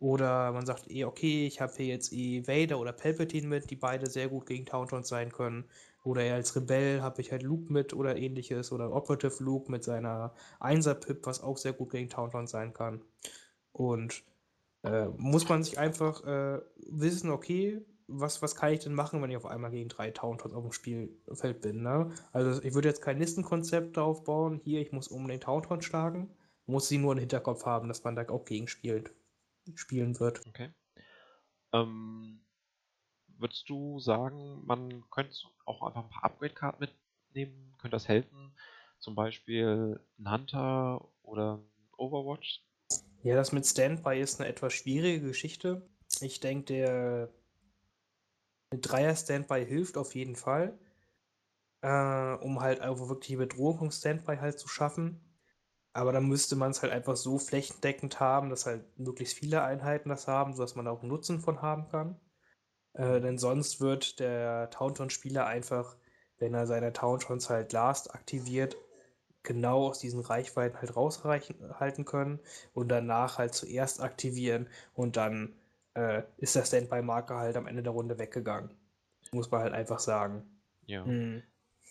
Oder man sagt eh, okay, ich habe hier jetzt eh Vader oder Palpatine mit, die beide sehr gut gegen Tauntauns sein können. Oder eher als Rebell habe ich halt Luke mit oder ähnliches. Oder Operative Luke mit seiner 1er-Pip, was auch sehr gut gegen Tauntauns sein kann. Und äh, muss man sich einfach äh, wissen, okay, was, was kann ich denn machen, wenn ich auf einmal gegen drei Tauntons auf dem Spielfeld bin, ne? Also ich würde jetzt kein Listenkonzept aufbauen, hier, ich muss unbedingt Taunton schlagen, muss sie nur im Hinterkopf haben, dass man da auch gegen spielt, spielen wird. Okay. Ähm, würdest du sagen, man könnte auch einfach ein paar Upgrade-Karten mitnehmen? Könnte das helfen? Zum Beispiel ein Hunter oder ein Overwatch? Ja, das mit Standby ist eine etwas schwierige Geschichte. Ich denke, der Dreier-Standby hilft auf jeden Fall, äh, um halt einfach wirklich Bedrohung vom Standby halt zu schaffen. Aber dann müsste man es halt einfach so flächendeckend haben, dass halt möglichst viele Einheiten das haben, sodass man auch Nutzen von haben kann. Äh, denn sonst wird der Taunton-Spieler einfach, wenn er seine Tauntons halt last aktiviert, genau aus diesen Reichweiten halt raushalten können und danach halt zuerst aktivieren und dann äh, ist der Standby-Marker halt am Ende der Runde weggegangen. Muss man halt einfach sagen. Ja. Mhm.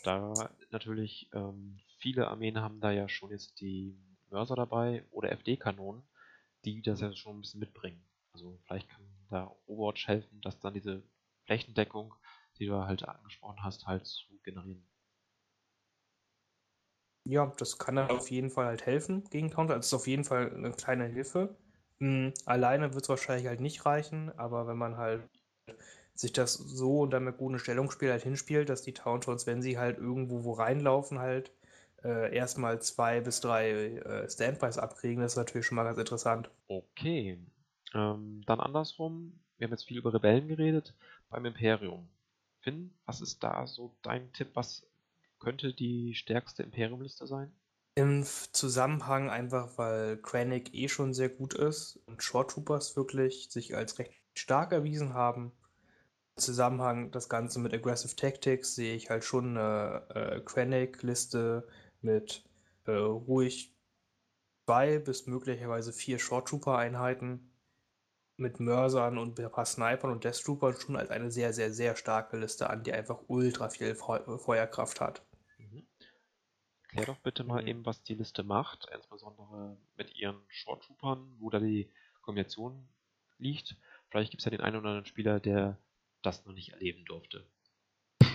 Da natürlich ähm, viele Armeen haben da ja schon jetzt die Mörser dabei oder FD-Kanonen, die das ja schon ein bisschen mitbringen. Also vielleicht kann da Overwatch helfen, dass dann diese Flächendeckung, die du halt angesprochen hast, halt zu generieren. Ja, das kann dann auf jeden Fall halt helfen gegen Counter. Das ist auf jeden Fall eine kleine Hilfe. Mhm, alleine wird es wahrscheinlich halt nicht reichen, aber wenn man halt sich das so und dann mit gutem Stellungsspiel halt hinspielt, dass die Tauntons, wenn sie halt irgendwo wo reinlaufen, halt äh, erstmal zwei bis drei äh, Standbys abkriegen, das ist natürlich schon mal ganz interessant. Okay. Ähm, dann andersrum, wir haben jetzt viel über Rebellen geredet, beim Imperium. Finn, was ist da so dein Tipp? Was könnte die stärkste Imperium-Liste sein? Im Zusammenhang einfach, weil Krennic eh schon sehr gut ist und Short Troopers wirklich sich als recht stark erwiesen haben. Im Zusammenhang das Ganze mit Aggressive Tactics sehe ich halt schon eine äh, Krennic-Liste mit äh, ruhig zwei bis möglicherweise vier Short Trooper-Einheiten mit Mörsern und ein paar Snipern und Death Troopern schon als eine sehr, sehr, sehr starke Liste an, die einfach ultra viel Feuerkraft hat. Erklär doch bitte mal mhm. eben, was die Liste macht, insbesondere mit ihren Short Troopern, wo da die Kombination liegt. Vielleicht gibt es ja den einen oder anderen Spieler, der das noch nicht erleben durfte.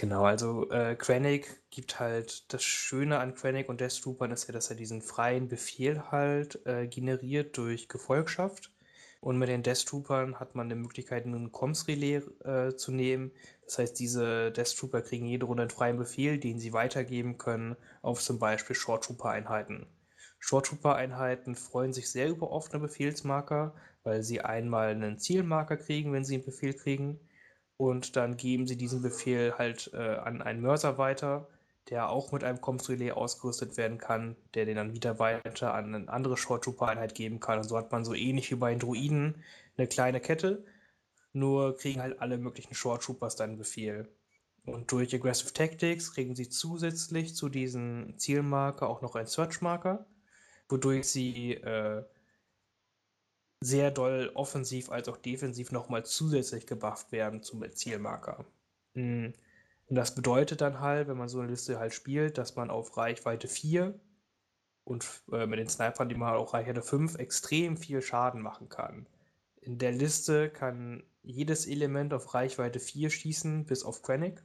Genau, also äh, Krennic gibt halt das Schöne an Krennic und Death Troopern ist ja, dass er diesen freien Befehl halt äh, generiert durch Gefolgschaft. Und mit den Death Troopern hat man die Möglichkeit, einen Comms-Relais äh, zu nehmen. Das heißt, diese Death Trooper kriegen jede Runde einen freien Befehl, den sie weitergeben können auf zum Beispiel Short Trooper-Einheiten. Short Trooper-Einheiten freuen sich sehr über offene Befehlsmarker, weil sie einmal einen Zielmarker kriegen, wenn sie einen Befehl kriegen. Und dann geben sie diesen Befehl halt äh, an einen Mörser weiter der auch mit einem Comms-Relais ausgerüstet werden kann, der den dann wieder weiter an eine andere Short Trooper-Einheit geben kann. Und so hat man so ähnlich wie bei den Druiden eine kleine Kette, nur kriegen halt alle möglichen Short Troopers dann Befehl. Und durch Aggressive Tactics kriegen sie zusätzlich zu diesem Zielmarker auch noch einen Search-Marker, wodurch sie äh, sehr doll offensiv als auch defensiv nochmal zusätzlich gebufft werden zum Zielmarker. Mhm. Und das bedeutet dann halt, wenn man so eine Liste halt spielt, dass man auf Reichweite 4 und äh, mit den Snipern, die man auch Reichweite 5, extrem viel Schaden machen kann. In der Liste kann jedes Element auf Reichweite 4 schießen, bis auf Krennic.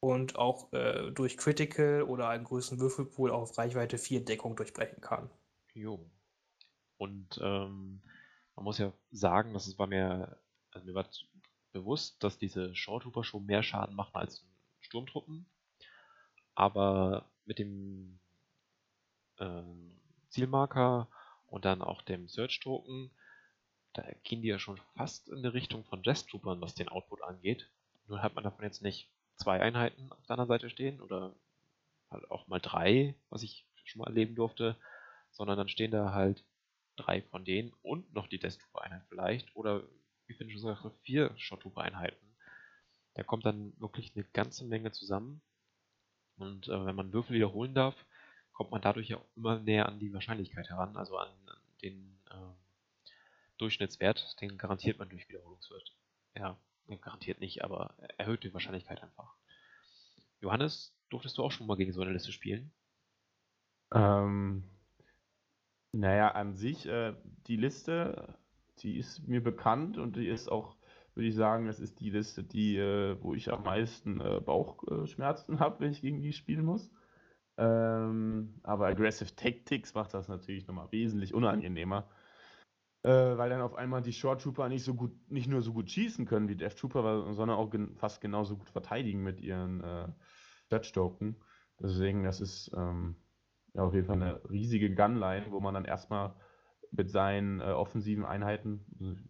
Und auch äh, durch Critical oder einen größeren Würfelpool auf Reichweite 4 Deckung durchbrechen kann. Jo. Und ähm, man muss ja sagen, dass es bei mir, also mir war bewusst, dass diese Short Hooper schon mehr Schaden machen als Sturmtruppen. Aber mit dem äh, Zielmarker und dann auch dem Search Token, da gehen die ja schon fast in die Richtung von Jazz Troopern, was den Output angeht. Nur hat man davon jetzt nicht zwei Einheiten auf deiner Seite stehen oder halt auch mal drei, was ich schon mal erleben durfte, sondern dann stehen da halt drei von denen und noch die Death Trooper Einheit vielleicht oder wie finde ich schon gesagt, vier Shot-Einheiten. Da kommt dann wirklich eine ganze Menge zusammen. Und äh, wenn man Würfel wiederholen darf, kommt man dadurch ja immer näher an die Wahrscheinlichkeit heran, also an, an den äh, Durchschnittswert, den garantiert man durch Wiederholungswert. Ja, garantiert nicht, aber erhöht die Wahrscheinlichkeit einfach. Johannes, durftest du auch schon mal gegen so eine Liste spielen? Ähm, naja, an sich, äh, die Liste die ist mir bekannt und die ist auch, würde ich sagen, das ist die Liste, die, äh, wo ich am meisten äh, Bauchschmerzen habe, wenn ich gegen die spielen muss. Ähm, aber Aggressive Tactics macht das natürlich nochmal wesentlich unangenehmer. Äh, weil dann auf einmal die Short Trooper nicht so gut, nicht nur so gut schießen können wie Death Trooper, sondern auch gen fast genauso gut verteidigen mit ihren äh, Token. Deswegen, das ist ähm, ja, auf jeden Fall eine riesige Gunline, wo man dann erstmal mit seinen äh, offensiven Einheiten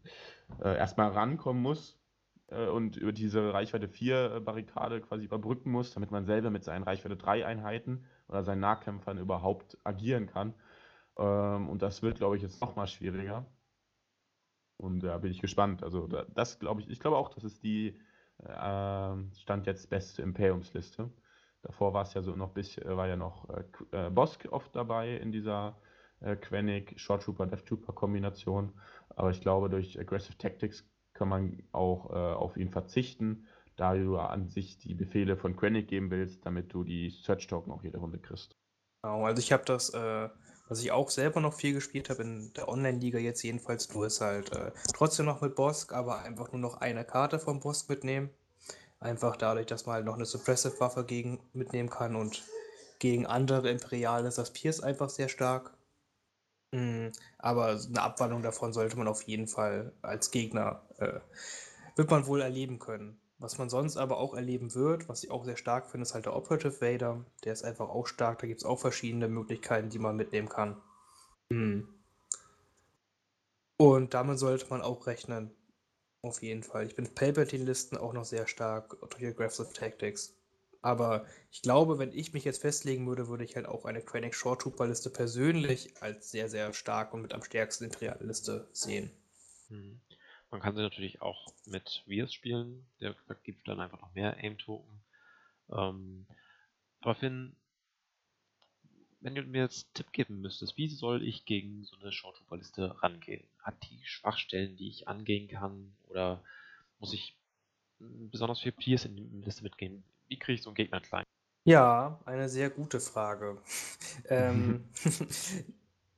äh, erstmal rankommen muss äh, und über diese Reichweite 4 Barrikade quasi überbrücken muss, damit man selber mit seinen Reichweite 3 Einheiten oder seinen Nahkämpfern überhaupt agieren kann. Ähm, und das wird, glaube ich, jetzt nochmal schwieriger. Und da bin ich gespannt. Also das glaube ich, ich glaube auch, das ist die äh, Stand jetzt beste Imperiumsliste. Davor war es ja so noch bis, äh, war ja noch äh, äh, Bosk oft dabei in dieser äh, Quenic Short Trooper Death Trooper Kombination. Aber ich glaube, durch Aggressive Tactics kann man auch äh, auf ihn verzichten, da du an sich die Befehle von Quenic geben willst, damit du die Search Token auch jede Runde kriegst. Genau, also ich habe das, äh, was ich auch selber noch viel gespielt habe in der Online-Liga jetzt jedenfalls, nur ist halt äh, trotzdem noch mit Bosk, aber einfach nur noch eine Karte vom Bosk mitnehmen. Einfach dadurch, dass man halt noch eine Suppressive-Waffe mitnehmen kann und gegen andere Imperiale ist das Pierce einfach sehr stark. Mhm, aber eine Abwandlung davon sollte man auf jeden Fall als Gegner, äh, wird man wohl erleben können. Was man sonst aber auch erleben wird, was ich auch sehr stark finde, ist halt der Operative Vader. Der ist einfach auch stark. Da gibt es auch verschiedene Möglichkeiten, die man mitnehmen kann. Mhm. Und damit sollte man auch rechnen. Auf jeden Fall. Ich bin Palpatine-Listen auch noch sehr stark durch Aggressive Tactics. Aber ich glaube, wenn ich mich jetzt festlegen würde, würde ich halt auch eine Krennic Short Trooper Liste persönlich als sehr, sehr stark und mit am stärksten Imperial Liste sehen. Hm. Man kann sie natürlich auch mit Viers spielen. Der gibt dann einfach noch mehr Aim-Token. Ähm, aber Finn, wenn du mir jetzt einen Tipp geben müsstest, wie soll ich gegen so eine Short Trooper Liste rangehen? Hat die Schwachstellen, die ich angehen kann? Oder muss ich besonders viel Pierce in die Liste mitgehen? Wie kriege ich so einen Gegner klein? Ja, eine sehr gute Frage. ähm,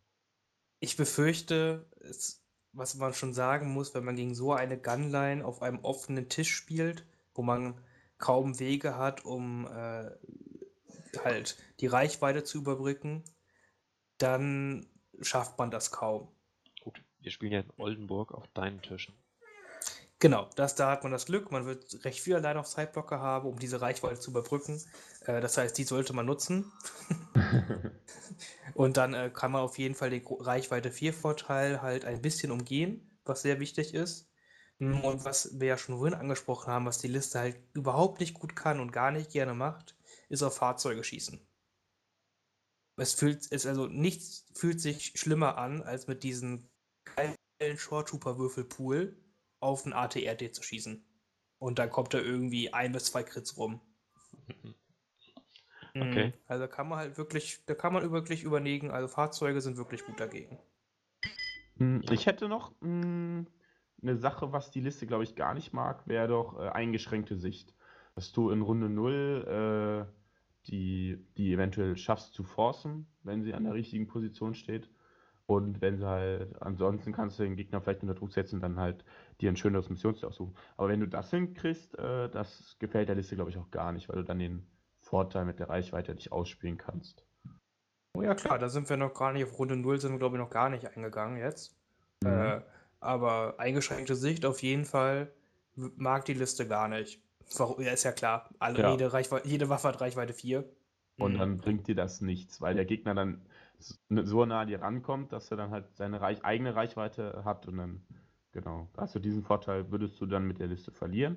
ich befürchte, es, was man schon sagen muss, wenn man gegen so eine Gunline auf einem offenen Tisch spielt, wo man kaum Wege hat, um äh, halt die Reichweite zu überbrücken, dann schafft man das kaum. Gut, wir spielen ja in Oldenburg auf deinen Tischen. Genau, das, da hat man das Glück. Man wird recht viel allein auf Sideblocker haben, um diese Reichweite zu überbrücken. Äh, das heißt, die sollte man nutzen. und dann äh, kann man auf jeden Fall den Reichweite 4 Vorteil halt ein bisschen umgehen, was sehr wichtig ist. Hm, und was wir ja schon vorhin angesprochen haben, was die Liste halt überhaupt nicht gut kann und gar nicht gerne macht, ist auf Fahrzeuge schießen. Es fühlt, es also nichts fühlt sich schlimmer an, als mit diesem geilen Short Trooper Würfelpool auf ein ATRD zu schießen. Und dann kommt da irgendwie ein bis zwei Crits rum. Okay. Mhm. Also kann man halt wirklich, da kann man wirklich überlegen, also Fahrzeuge sind wirklich gut dagegen. Hm, ich hätte noch mh, hm, eine Sache, was die Liste, glaube ich, gar nicht mag, wäre doch äh, eingeschränkte Sicht. Dass du in Runde 0 äh, die, die eventuell schaffst zu forcen, wenn sie an der richtigen Position steht. Und wenn sie halt, ansonsten kannst du den Gegner vielleicht unter Druck setzen dann halt dir ein schöneres Missionsziel aussuchen. Aber wenn du das hinkriegst, äh, das gefällt der Liste, glaube ich, auch gar nicht, weil du dann den Vorteil mit der Reichweite nicht ausspielen kannst. Oh ja, klar, da sind wir noch gar nicht, auf Runde 0 sind wir, glaube ich, noch gar nicht eingegangen jetzt. Mhm. Äh, aber eingeschränkte Sicht auf jeden Fall mag die Liste gar nicht. Ja, ist ja klar. Alle, ja. Jede, jede, Waffe hat Reichweite 4. Und mhm. dann bringt dir das nichts, weil der Gegner dann so nah dir rankommt, dass er dann halt seine Reich eigene Reichweite hat und dann, genau, hast du diesen Vorteil, würdest du dann mit der Liste verlieren.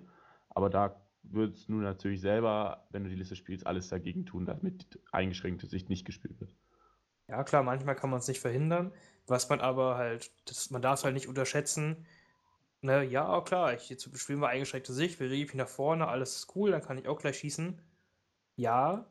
Aber da würdest du natürlich selber, wenn du die Liste spielst, alles dagegen tun, damit eingeschränkte Sicht nicht gespielt wird. Ja, klar, manchmal kann man es nicht verhindern. Was man aber halt, das, man darf es halt nicht unterschätzen. Ne, ja, klar, ich, jetzt spielen wir eingeschränkte Sicht, wir riefen nach vorne, alles ist cool, dann kann ich auch gleich schießen. Ja,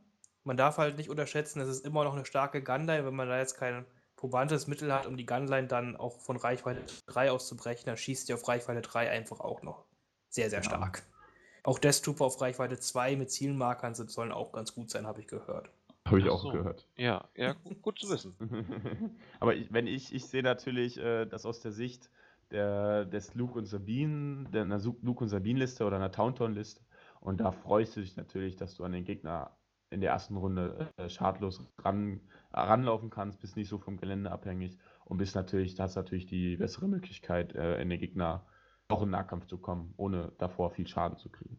man darf halt nicht unterschätzen, es ist immer noch eine starke Gunline, wenn man da jetzt kein probantes Mittel hat, um die Gunline dann auch von Reichweite 3 auszubrechen, dann schießt die auf Reichweite 3 einfach auch noch sehr, sehr stark. Ja. Auch Death Trooper auf Reichweite 2 mit Zielmarkern sind, sollen auch ganz gut sein, habe ich gehört. Habe ich auch so. gehört. Ja, ja, gut, gut zu wissen. Aber ich, wenn ich, ich sehe natürlich äh, das aus der Sicht der, des Luke und Sabine, der, einer Luke und Sabine-Liste oder einer Tauntaun-Liste. Und da freust du dich natürlich, dass du an den Gegner in der ersten Runde äh, schadlos ran, ranlaufen kannst, bist nicht so vom Gelände abhängig und bist natürlich, hast natürlich die bessere Möglichkeit, äh, in den Gegner auch in Nahkampf zu kommen, ohne davor viel Schaden zu kriegen.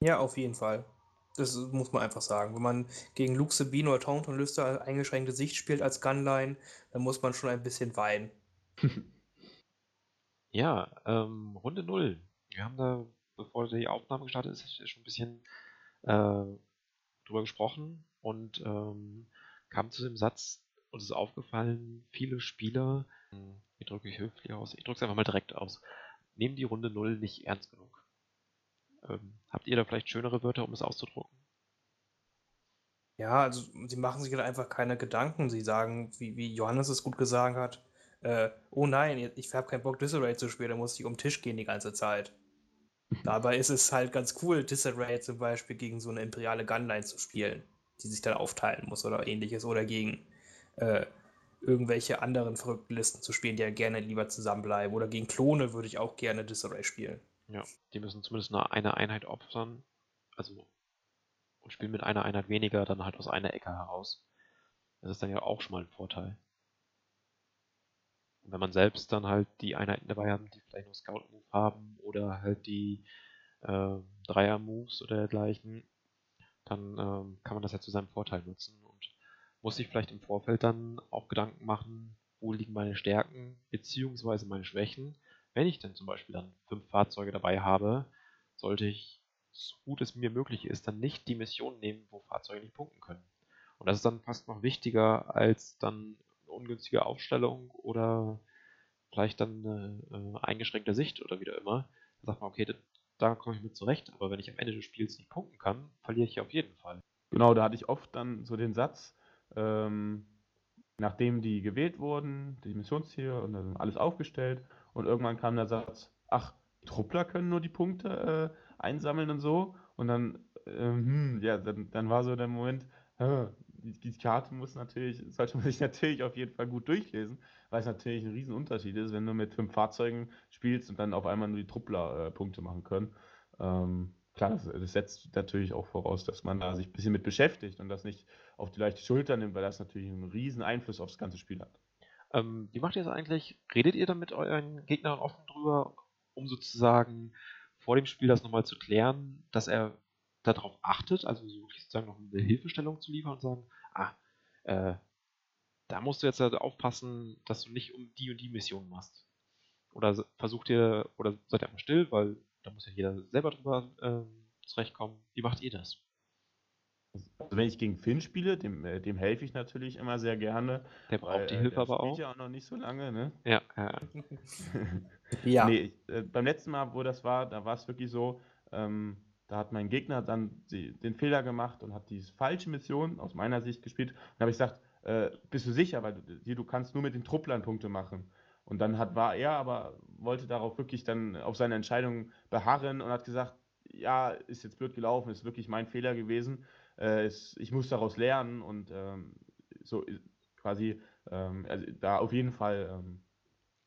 Ja, auf jeden Fall. Das muss man einfach sagen. Wenn man gegen Luke Sabine oder Tauntaun Lüster eingeschränkte Sicht spielt als Gunline, dann muss man schon ein bisschen weinen. Ja, ähm, Runde 0. Wir haben da, bevor die Aufnahme gestartet ist, schon ein bisschen äh, drüber gesprochen und ähm, kam zu dem Satz, uns ist aufgefallen, viele Spieler, wie drücke ich höflich aus? Ich drücke es einfach mal direkt aus, nehmen die Runde 0 nicht ernst genug. Ähm, habt ihr da vielleicht schönere Wörter, um es auszudrucken? Ja, also sie machen sich halt einfach keine Gedanken. Sie sagen, wie, wie Johannes es gut gesagt hat, äh, oh nein, ich habe keinen Bock, Disarray zu spielen, da muss ich um den Tisch gehen die ganze Zeit. Dabei ist es halt ganz cool, Disarray zum Beispiel gegen so eine imperiale Gunline zu spielen, die sich dann aufteilen muss oder ähnliches, oder gegen äh, irgendwelche anderen verrückten Listen zu spielen, die ja gerne lieber zusammenbleiben. Oder gegen Klone würde ich auch gerne Disarray spielen. Ja, die müssen zumindest nur eine Einheit opfern, also und spielen mit einer Einheit weniger dann halt aus einer Ecke heraus. Das ist dann ja auch schon mal ein Vorteil. Und wenn man selbst dann halt die Einheiten dabei haben, die vielleicht nur Scout-Move haben oder halt die äh, Dreier-Moves oder dergleichen, dann ähm, kann man das ja zu seinem Vorteil nutzen und muss sich vielleicht im Vorfeld dann auch Gedanken machen, wo liegen meine Stärken beziehungsweise meine Schwächen. Wenn ich denn zum Beispiel dann fünf Fahrzeuge dabei habe, sollte ich, so gut es mir möglich ist, dann nicht die Mission nehmen, wo Fahrzeuge nicht punkten können. Und das ist dann fast noch wichtiger, als dann ungünstige Aufstellung oder vielleicht dann eine äh, eingeschränkte Sicht oder wie immer. Da sagt man, okay, da, da komme ich mit zurecht, aber wenn ich am Ende des Spiels nicht punkten kann, verliere ich auf jeden Fall. Genau, da hatte ich oft dann so den Satz, ähm, nachdem die gewählt wurden, die Missionsziele und dann alles aufgestellt und irgendwann kam der Satz, ach, die Truppler können nur die Punkte äh, einsammeln und so und dann, ähm, ja, dann, dann war so der Moment, äh, die, die Karte muss natürlich, sollte man sich natürlich auf jeden Fall gut durchlesen, weil es natürlich ein Riesenunterschied ist, wenn du mit fünf Fahrzeugen spielst und dann auf einmal nur die Truppler äh, Punkte machen können. Ähm, klar, das, das, setzt natürlich auch voraus, dass man da sich ein bisschen mit beschäftigt und das nicht auf die leichte Schulter nimmt, weil das natürlich einen riesen Einfluss aufs ganze Spiel hat. Ähm, wie macht ihr das eigentlich? Redet ihr dann mit euren Gegnern offen drüber, um sozusagen vor dem Spiel das nochmal zu klären, dass er darauf achtet, also sozusagen noch eine Hilfestellung zu liefern und sagen, ah, äh, da musst du jetzt halt aufpassen, dass du nicht um die und die Mission machst. Oder versucht ihr, oder seid ihr einfach still, weil da muss ja jeder selber drüber ähm, zurechtkommen. Wie macht ihr das? Also wenn ich gegen Finn spiele, dem, äh, dem helfe ich natürlich immer sehr gerne. Der braucht weil, die äh, Hilfe aber auch. ja auch noch nicht so lange, ne? Ja, ja. ja. Nee, ich, äh, beim letzten Mal, wo das war, da war es wirklich so, ähm, da hat mein Gegner dann den Fehler gemacht und hat die falsche Mission aus meiner Sicht gespielt. Und da habe ich gesagt, äh, bist du sicher, weil du, du kannst nur mit den Trupplern Punkte machen. Und dann hat, war er aber, wollte darauf wirklich dann auf seine Entscheidung beharren und hat gesagt, ja, ist jetzt blöd gelaufen, ist wirklich mein Fehler gewesen. Äh, ist, ich muss daraus lernen und ähm, so quasi ähm, also da auf jeden Fall. Ähm,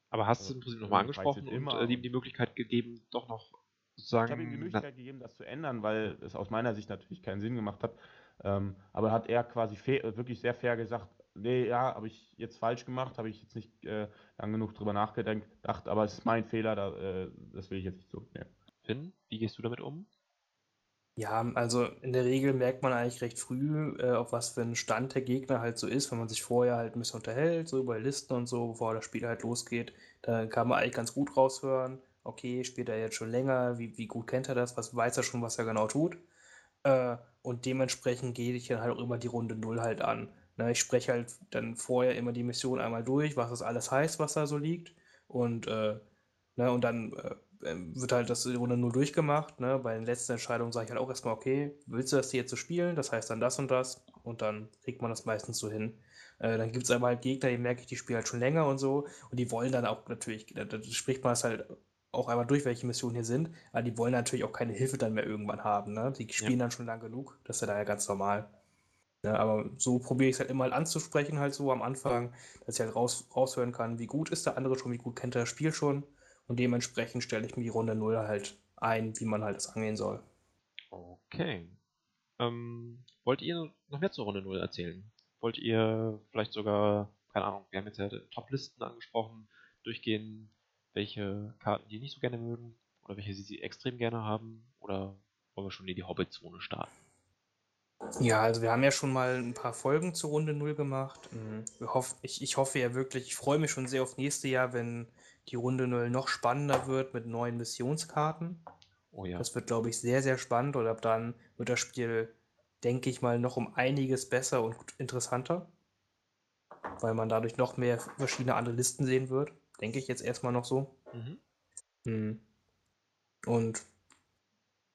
aber hast du im Prinzip nochmal angesprochen und äh, ihm die Möglichkeit gegeben, doch noch sozusagen. Ich habe ihm die Möglichkeit gegeben, das zu ändern, weil es aus meiner Sicht natürlich keinen Sinn gemacht hat. Ähm, aber hat er quasi fair, wirklich sehr fair gesagt, nee, ja, habe ich jetzt falsch gemacht, habe ich jetzt nicht äh, lang genug drüber nachgedacht, aber es ist mein Fehler, da, äh, das will ich jetzt nicht zurücknehmen. Finn, wie gehst du damit um? Ja, also in der Regel merkt man eigentlich recht früh, äh, auf was für einen Stand der Gegner halt so ist, wenn man sich vorher halt ein bisschen unterhält, so über Listen und so, bevor das Spiel halt losgeht. Da kann man eigentlich ganz gut raushören, okay, spielt er jetzt schon länger, wie, wie gut kennt er das, was weiß er schon, was er genau tut. Äh, und dementsprechend gehe ich dann halt auch immer die Runde 0 halt an. Ne, ich spreche halt dann vorher immer die Mission einmal durch, was das alles heißt, was da so liegt. Und, äh, ne, und dann äh, ähm, wird halt das Runde 0 durchgemacht. Ne? Bei den letzten Entscheidungen sage ich halt auch erstmal, okay, willst du das hier jetzt so spielen? Das heißt dann das und das. Und dann kriegt man das meistens so hin. Äh, dann gibt es aber halt Gegner, die merke ich, die spielen halt schon länger und so. Und die wollen dann auch natürlich, da, da spricht man es halt auch einmal durch, welche Missionen hier sind, aber die wollen natürlich auch keine Hilfe dann mehr irgendwann haben. Ne? Die spielen ja. dann schon lang genug, das ist ja daher ganz normal. Ja, aber so probiere ich es halt immer anzusprechen, halt so am Anfang, dass ich halt raus, raushören kann, wie gut ist der andere schon, wie gut kennt er das Spiel schon Und dementsprechend stelle ich mir die Runde 0 halt ein, wie man halt das angehen soll. Okay. Ähm, wollt ihr noch mehr zur Runde 0 erzählen? Wollt ihr vielleicht sogar, keine Ahnung, wir haben jetzt ja Top-Listen angesprochen, durchgehen, welche Karten die nicht so gerne mögen oder welche sie extrem gerne haben? Oder wollen wir schon in die Hobbit-Zone starten? Ja, also wir haben ja schon mal ein paar Folgen zur Runde 0 gemacht. Mhm. hoff, ich, ich hoffe ja wirklich, ich freue mich schon sehr auf nächste Jahr, wenn die Runde 0 noch spannender wird mit neuen Missionskarten. Oh ja. Das wird, glaube ich, sehr, sehr spannend und ab dann wird das Spiel, denke ich mal, noch um einiges besser und interessanter. Weil man dadurch noch mehr verschiedene andere Listen sehen wird. Denke ich jetzt erstmal noch so. Mhm. Mhm. Und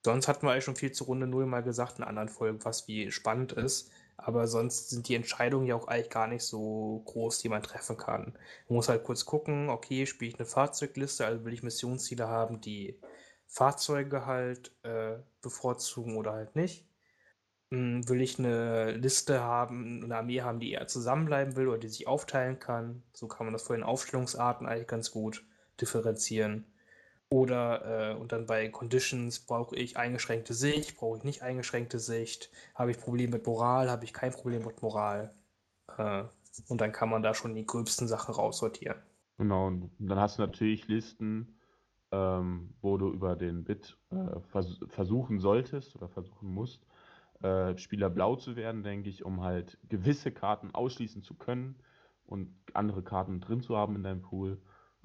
Sonst hatten wir eigentlich schon viel zur Runde 0 mal gesagt in anderen Folgen, was wie spannend ist. Aber sonst sind die Entscheidungen ja auch eigentlich gar nicht so groß, die man treffen kann. Man muss halt kurz gucken, okay, spiele ich eine Fahrzeugliste, also will ich Missionsziele haben, die Fahrzeuge halt äh, bevorzugen oder halt nicht. Hm, will ich eine Liste haben, eine Armee haben, die eher zusammenbleiben will oder die sich aufteilen kann. So kann man das vor den Aufstellungsarten eigentlich ganz gut differenzieren. Oder äh, und dann bei Conditions brauche ich eingeschränkte Sicht, brauche ich nicht eingeschränkte Sicht, habe ich Probleme mit Moral, habe ich kein Problem mit Moral. Äh, und dann kann man da schon die gröbsten Sachen raussortieren. Genau, und dann hast du natürlich Listen, ähm, wo du über den Bit äh, vers versuchen solltest oder versuchen musst, äh, Spieler blau zu werden, denke ich, um halt gewisse Karten ausschließen zu können und andere Karten drin zu haben in deinem Pool.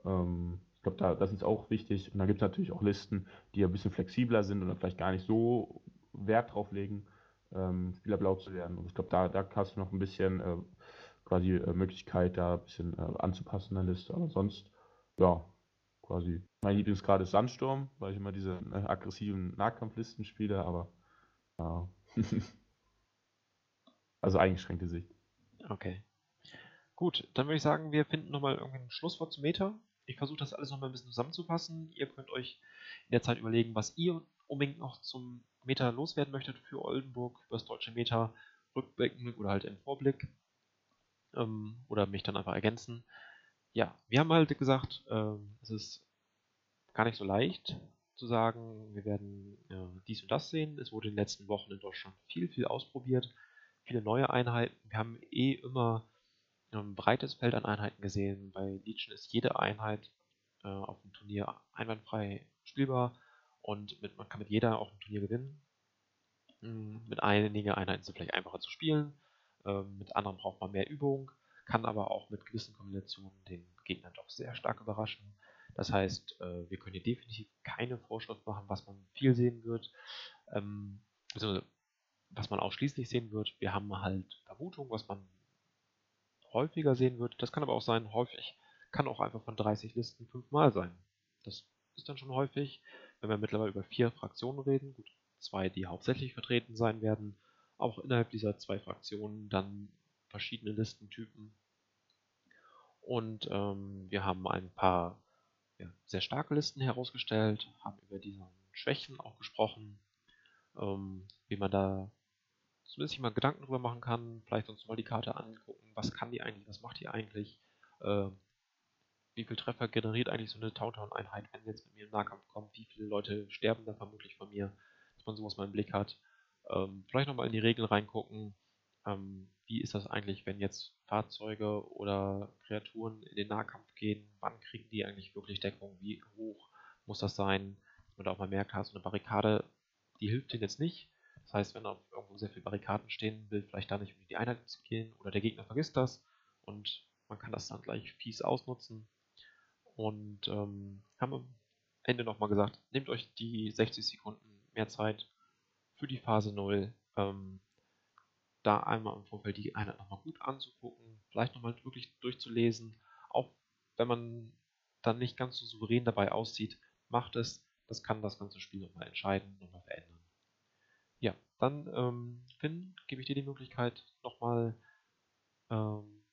Ähm, glaube, da, das ist auch wichtig. Und dann gibt es natürlich auch Listen, die ein bisschen flexibler sind oder vielleicht gar nicht so Wert drauf legen, ähm, Spieler zu werden. Und ich glaube, da, da hast du noch ein bisschen äh, quasi äh, Möglichkeit, da ein bisschen äh, anzupassen in der Liste. Aber sonst, ja, quasi. Mein Lieblingsgrad ist Sandsturm, weil ich immer diese äh, aggressiven Nahkampflisten spiele, aber ja. also eingeschränkte Sicht. Okay. Gut, dann würde ich sagen, wir finden nochmal ein Schlusswort zum Meta. Ich versuche das alles nochmal ein bisschen zusammenzufassen. Ihr könnt euch in der Zeit überlegen, was ihr unbedingt noch zum Meta loswerden möchtet für Oldenburg, über das deutsche Meta rückblicken oder halt im Vorblick. Ähm, oder mich dann einfach ergänzen. Ja, wir haben halt gesagt, ähm, es ist gar nicht so leicht zu sagen, wir werden ja, dies und das sehen. Es wurde in den letzten Wochen in Deutschland viel, viel ausprobiert, viele neue Einheiten. Wir haben eh immer ein breites Feld an Einheiten gesehen. Bei Legion ist jede Einheit äh, auf dem Turnier einwandfrei spielbar und mit, man kann mit jeder auch ein Turnier gewinnen. Mhm, mit einigen Einheiten sind vielleicht einfacher zu spielen, äh, mit anderen braucht man mehr Übung, kann aber auch mit gewissen Kombinationen den Gegner doch sehr stark überraschen. Das heißt, äh, wir können hier definitiv keine Vorschrift machen, was man viel sehen wird, ähm, also was man ausschließlich sehen wird. Wir haben halt Vermutung, was man häufiger sehen wird. Das kann aber auch sein, häufig kann auch einfach von 30 Listen fünfmal sein. Das ist dann schon häufig, wenn wir mittlerweile über vier Fraktionen reden, gut, zwei, die hauptsächlich vertreten sein werden, auch innerhalb dieser zwei Fraktionen dann verschiedene Listentypen. Und ähm, wir haben ein paar ja, sehr starke Listen herausgestellt, haben über diese Schwächen auch gesprochen, ähm, wie man da zumindest sich mal Gedanken drüber machen kann, vielleicht uns mal die Karte angucken, was kann die eigentlich, was macht die eigentlich, äh, wie viel Treffer generiert eigentlich so eine Tauntaun-Einheit, wenn sie jetzt mit mir im Nahkampf kommt, wie viele Leute sterben da vermutlich von mir, dass man sowas mal im Blick hat. Ähm, vielleicht nochmal in die Regeln reingucken, ähm, wie ist das eigentlich, wenn jetzt Fahrzeuge oder Kreaturen in den Nahkampf gehen, wann kriegen die eigentlich wirklich Deckung, wie hoch muss das sein, da auch mal merkt, hast so eine Barrikade, die hilft denen jetzt nicht, das heißt, wenn auf irgendwo sehr viele Barrikaden stehen, will vielleicht da nicht die Einheit gehen oder der Gegner vergisst das und man kann das dann gleich fies ausnutzen. Und ähm, haben am Ende nochmal gesagt, nehmt euch die 60 Sekunden mehr Zeit für die Phase 0, ähm, da einmal im Vorfeld die Einheit nochmal gut anzugucken, vielleicht nochmal wirklich durchzulesen, auch wenn man dann nicht ganz so souverän dabei aussieht, macht es, das kann das ganze Spiel nochmal entscheiden, nochmal verändern. Ja, dann, ähm, Finn, gebe ich dir die Möglichkeit, nochmal ähm,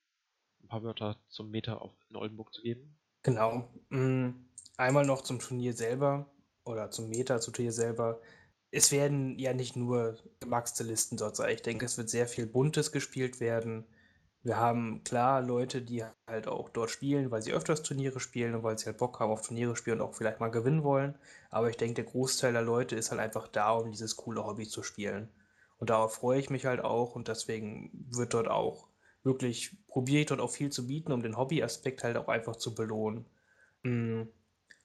ein paar Wörter zum Meta auf, in Oldenburg zu geben. Genau. Mm, einmal noch zum Turnier selber oder zum Meta, zum Turnier selber. Es werden ja nicht nur gemaxte Listen dort sein. Ich denke, es wird sehr viel Buntes gespielt werden. Wir haben klar Leute, die halt auch dort spielen, weil sie öfters Turniere spielen und weil sie halt Bock haben auf Turniere spielen und auch vielleicht mal gewinnen wollen. Aber ich denke, der Großteil der Leute ist halt einfach da, um dieses coole Hobby zu spielen. Und darauf freue ich mich halt auch und deswegen wird dort auch wirklich, probiere ich dort auch viel zu bieten, um den Hobbyaspekt halt auch einfach zu belohnen. Mm.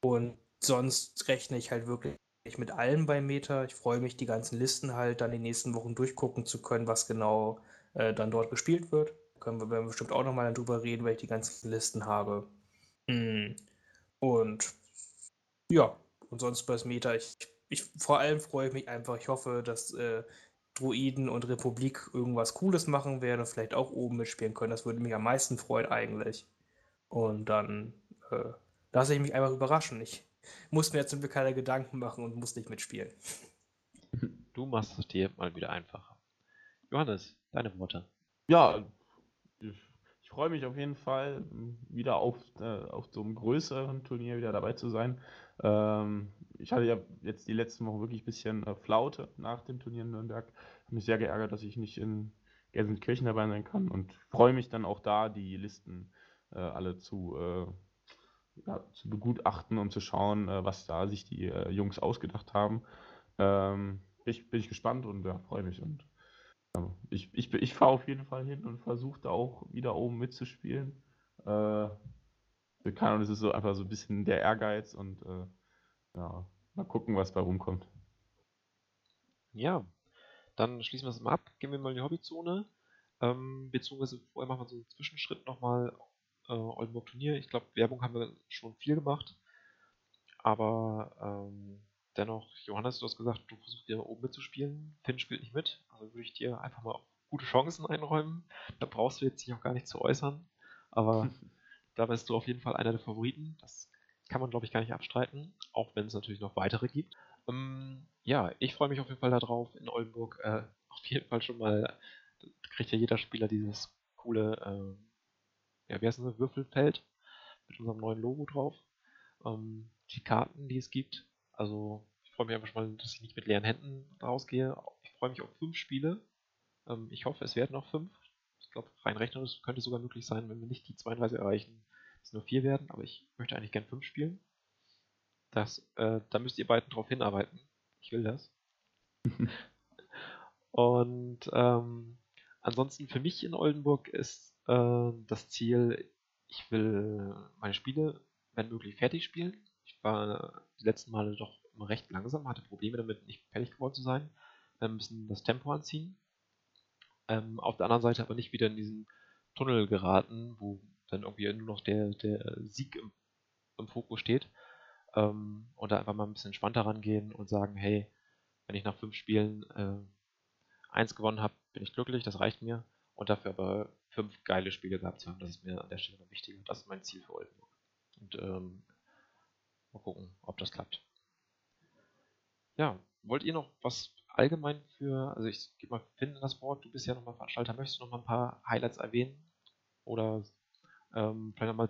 Und sonst rechne ich halt wirklich mit allem bei Meta. Ich freue mich, die ganzen Listen halt dann in den nächsten Wochen durchgucken zu können, was genau äh, dann dort gespielt wird. Können wir bestimmt auch nochmal drüber reden, weil ich die ganzen Listen habe. Mm. Und ja, und sonst bei Meta, ich, ich vor allem freue ich mich einfach, ich hoffe, dass äh, Druiden und Republik irgendwas Cooles machen werden und vielleicht auch oben mitspielen können. Das würde mich am meisten freuen eigentlich. Und dann äh, lasse ich mich einfach überraschen. Ich muss mir jetzt zum Glück keine Gedanken machen und muss nicht mitspielen. Du machst es dir mal wieder einfacher. Johannes, deine Worte. Ja, ich, ich freue mich auf jeden Fall, wieder auf, äh, auf so einem größeren Turnier wieder dabei zu sein. Ähm, ich hatte ja jetzt die letzten Wochen wirklich ein bisschen äh, Flaute nach dem Turnier in Nürnberg. Habe mich sehr geärgert, dass ich nicht in Gelsenkirchen dabei sein kann und freue mich dann auch da, die Listen äh, alle zu, äh, ja, zu begutachten und zu schauen, äh, was da sich die äh, Jungs ausgedacht haben. Ähm, ich, bin ich gespannt und ja, freue mich. Und ja, ich, ich, ich fahre auf jeden Fall hin und versuche da auch wieder oben mitzuspielen. Äh, Ahnung, das ist so einfach so ein bisschen der Ehrgeiz und äh, ja, mal gucken, was bei rumkommt. Ja, dann schließen wir es mal ab. Gehen wir mal in die Hobbyzone. Ähm, beziehungsweise vorher machen wir so einen Zwischenschritt nochmal. Äh, Oldenburg Turnier. Ich glaube, Werbung haben wir schon viel gemacht. Aber ähm, dennoch, Johannes, du hast gesagt, du versuchst wieder oben mitzuspielen. Finn spielt nicht mit. Also würde ich dir einfach mal gute Chancen einräumen. Da brauchst du jetzt dich auch gar nicht zu äußern. Aber da bist du auf jeden Fall einer der Favoriten. Das kann man, glaube ich, gar nicht abstreiten, auch wenn es natürlich noch weitere gibt. Ähm, ja, ich freue mich auf jeden Fall darauf in Oldenburg. Äh, auf jeden Fall schon mal kriegt ja jeder Spieler dieses coole, äh, ja, wie heißt das, Würfelfeld mit unserem neuen Logo drauf. Ähm, die Karten, die es gibt. Also ich freue mich einfach schon mal, dass ich nicht mit leeren Händen rausgehe. Ich freue mich auf fünf Spiele. Ähm, ich hoffe, es werden noch fünf. Ich glaube, rein rechnerisch könnte es sogar möglich sein, wenn wir nicht die 32 erreichen, es nur vier werden, aber ich möchte eigentlich gern fünf spielen. Das, äh, da müsst ihr beiden drauf hinarbeiten. Ich will das. Und ähm, ansonsten für mich in Oldenburg ist äh, das Ziel, ich will meine Spiele, wenn möglich, fertig spielen. Ich war die letzten Male doch immer recht langsam, hatte Probleme damit, nicht fertig geworden zu sein. Wir müssen das Tempo anziehen. Ähm, auf der anderen Seite aber nicht wieder in diesen Tunnel geraten, wo dann irgendwie nur noch der, der Sieg im, im Fokus steht. Ähm, und da einfach mal ein bisschen entspannter rangehen und sagen, hey, wenn ich nach fünf Spielen äh, eins gewonnen habe, bin ich glücklich, das reicht mir. Und dafür aber fünf geile Spiele gehabt zu haben, das ist mir an der Stelle wichtiger. Das ist mein Ziel für Oldenburg. Und ähm, mal gucken, ob das klappt. Ja, wollt ihr noch was allgemein für, also ich gebe mal Finn das Wort, du bist ja nochmal Veranstalter, möchtest du noch mal ein paar Highlights erwähnen? Oder ähm, vielleicht nochmal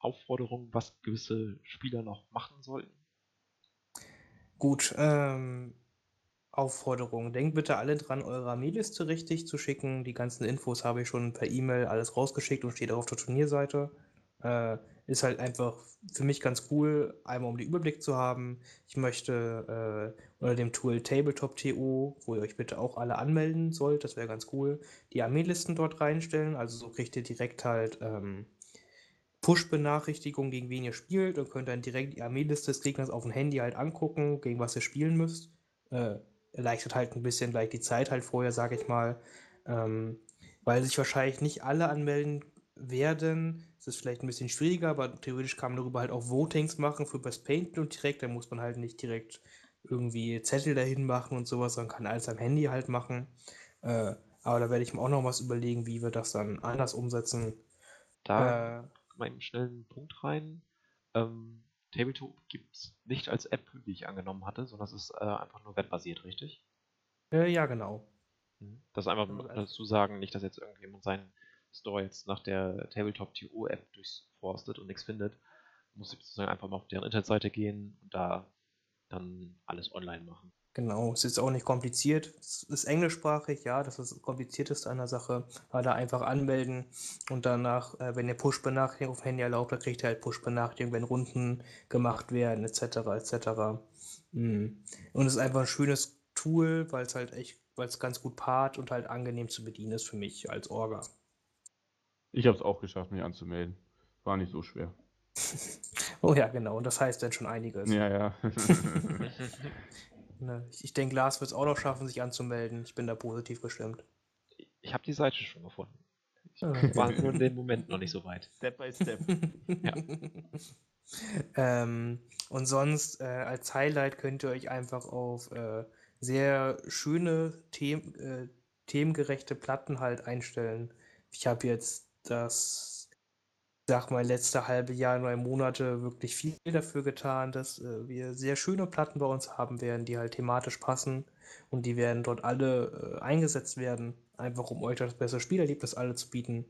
Aufforderungen, was gewisse Spieler noch machen sollten? Gut, ähm, Aufforderung. Denkt bitte alle dran, eure Armeeliste richtig zu schicken. Die ganzen Infos habe ich schon per E-Mail alles rausgeschickt und steht auch auf der Turnierseite. Äh, ist halt einfach für mich ganz cool, einmal um den Überblick zu haben. Ich möchte äh, unter dem Tool Tabletop.to, wo ihr euch bitte auch alle anmelden sollt, das wäre ganz cool, die Armeelisten dort reinstellen. Also so kriegt ihr direkt halt ähm, Push-Benachrichtigungen, gegen wen ihr spielt und könnt dann direkt die Armeeliste des Gegners auf dem Handy halt angucken, gegen was ihr spielen müsst. Äh, erleichtert halt ein bisschen gleich die Zeit halt vorher, sage ich mal. Ähm, weil sich wahrscheinlich nicht alle anmelden werden. Es ist vielleicht ein bisschen schwieriger, aber theoretisch kann man darüber halt auch Votings machen für Best Paint und direkt. Da muss man halt nicht direkt irgendwie Zettel dahin machen und sowas, sondern kann alles am Handy halt machen. Äh, aber da werde ich mir auch noch was überlegen, wie wir das dann anders umsetzen. Da äh, mal einen schnellen Punkt rein. Ähm, Tabletop gibt es nicht als App, wie ich angenommen hatte, sondern es ist äh, einfach nur webbasiert, richtig? Äh, ja, genau. Mhm. Das ist einfach also, dazu sagen, nicht, dass jetzt irgendjemand seinen Store jetzt nach der Tabletop-TO-App durchforstet und nichts findet, muss ich sozusagen einfach mal auf deren Internetseite gehen und da dann alles online machen. Genau, es ist auch nicht kompliziert. Es ist englischsprachig, ja, das ist das Komplizierteste an der Sache. Aber da einfach anmelden und danach, äh, wenn ihr Push-Benachrichtigungen auf dem Handy erlaubt, dann kriegt ihr halt Push-Benachrichtigungen, wenn Runden gemacht werden, etc. etc. Mhm. Und es ist einfach ein schönes Tool, weil es halt echt, weil es ganz gut paart und halt angenehm zu bedienen ist für mich als Orga. Ich habe es auch geschafft, mich anzumelden. War nicht so schwer. oh ja, genau. Und das heißt dann schon einiges. Ja, ja. Ne, ich, ich denke, Lars wird es auch noch schaffen, sich anzumelden. Ich bin da positiv gestimmt. Ich habe die Seite schon gefunden. Ich war nur in dem Moment noch nicht so weit. Step by step. ja. ähm, und sonst äh, als Highlight könnt ihr euch einfach auf äh, sehr schöne, them äh, themengerechte Platten halt einstellen. Ich habe jetzt das sag mal, letzte halbe Jahr, neun Monate wirklich viel dafür getan, dass äh, wir sehr schöne Platten bei uns haben werden, die halt thematisch passen und die werden dort alle äh, eingesetzt werden, einfach um euch das bessere Spielerlebnis alle zu bieten.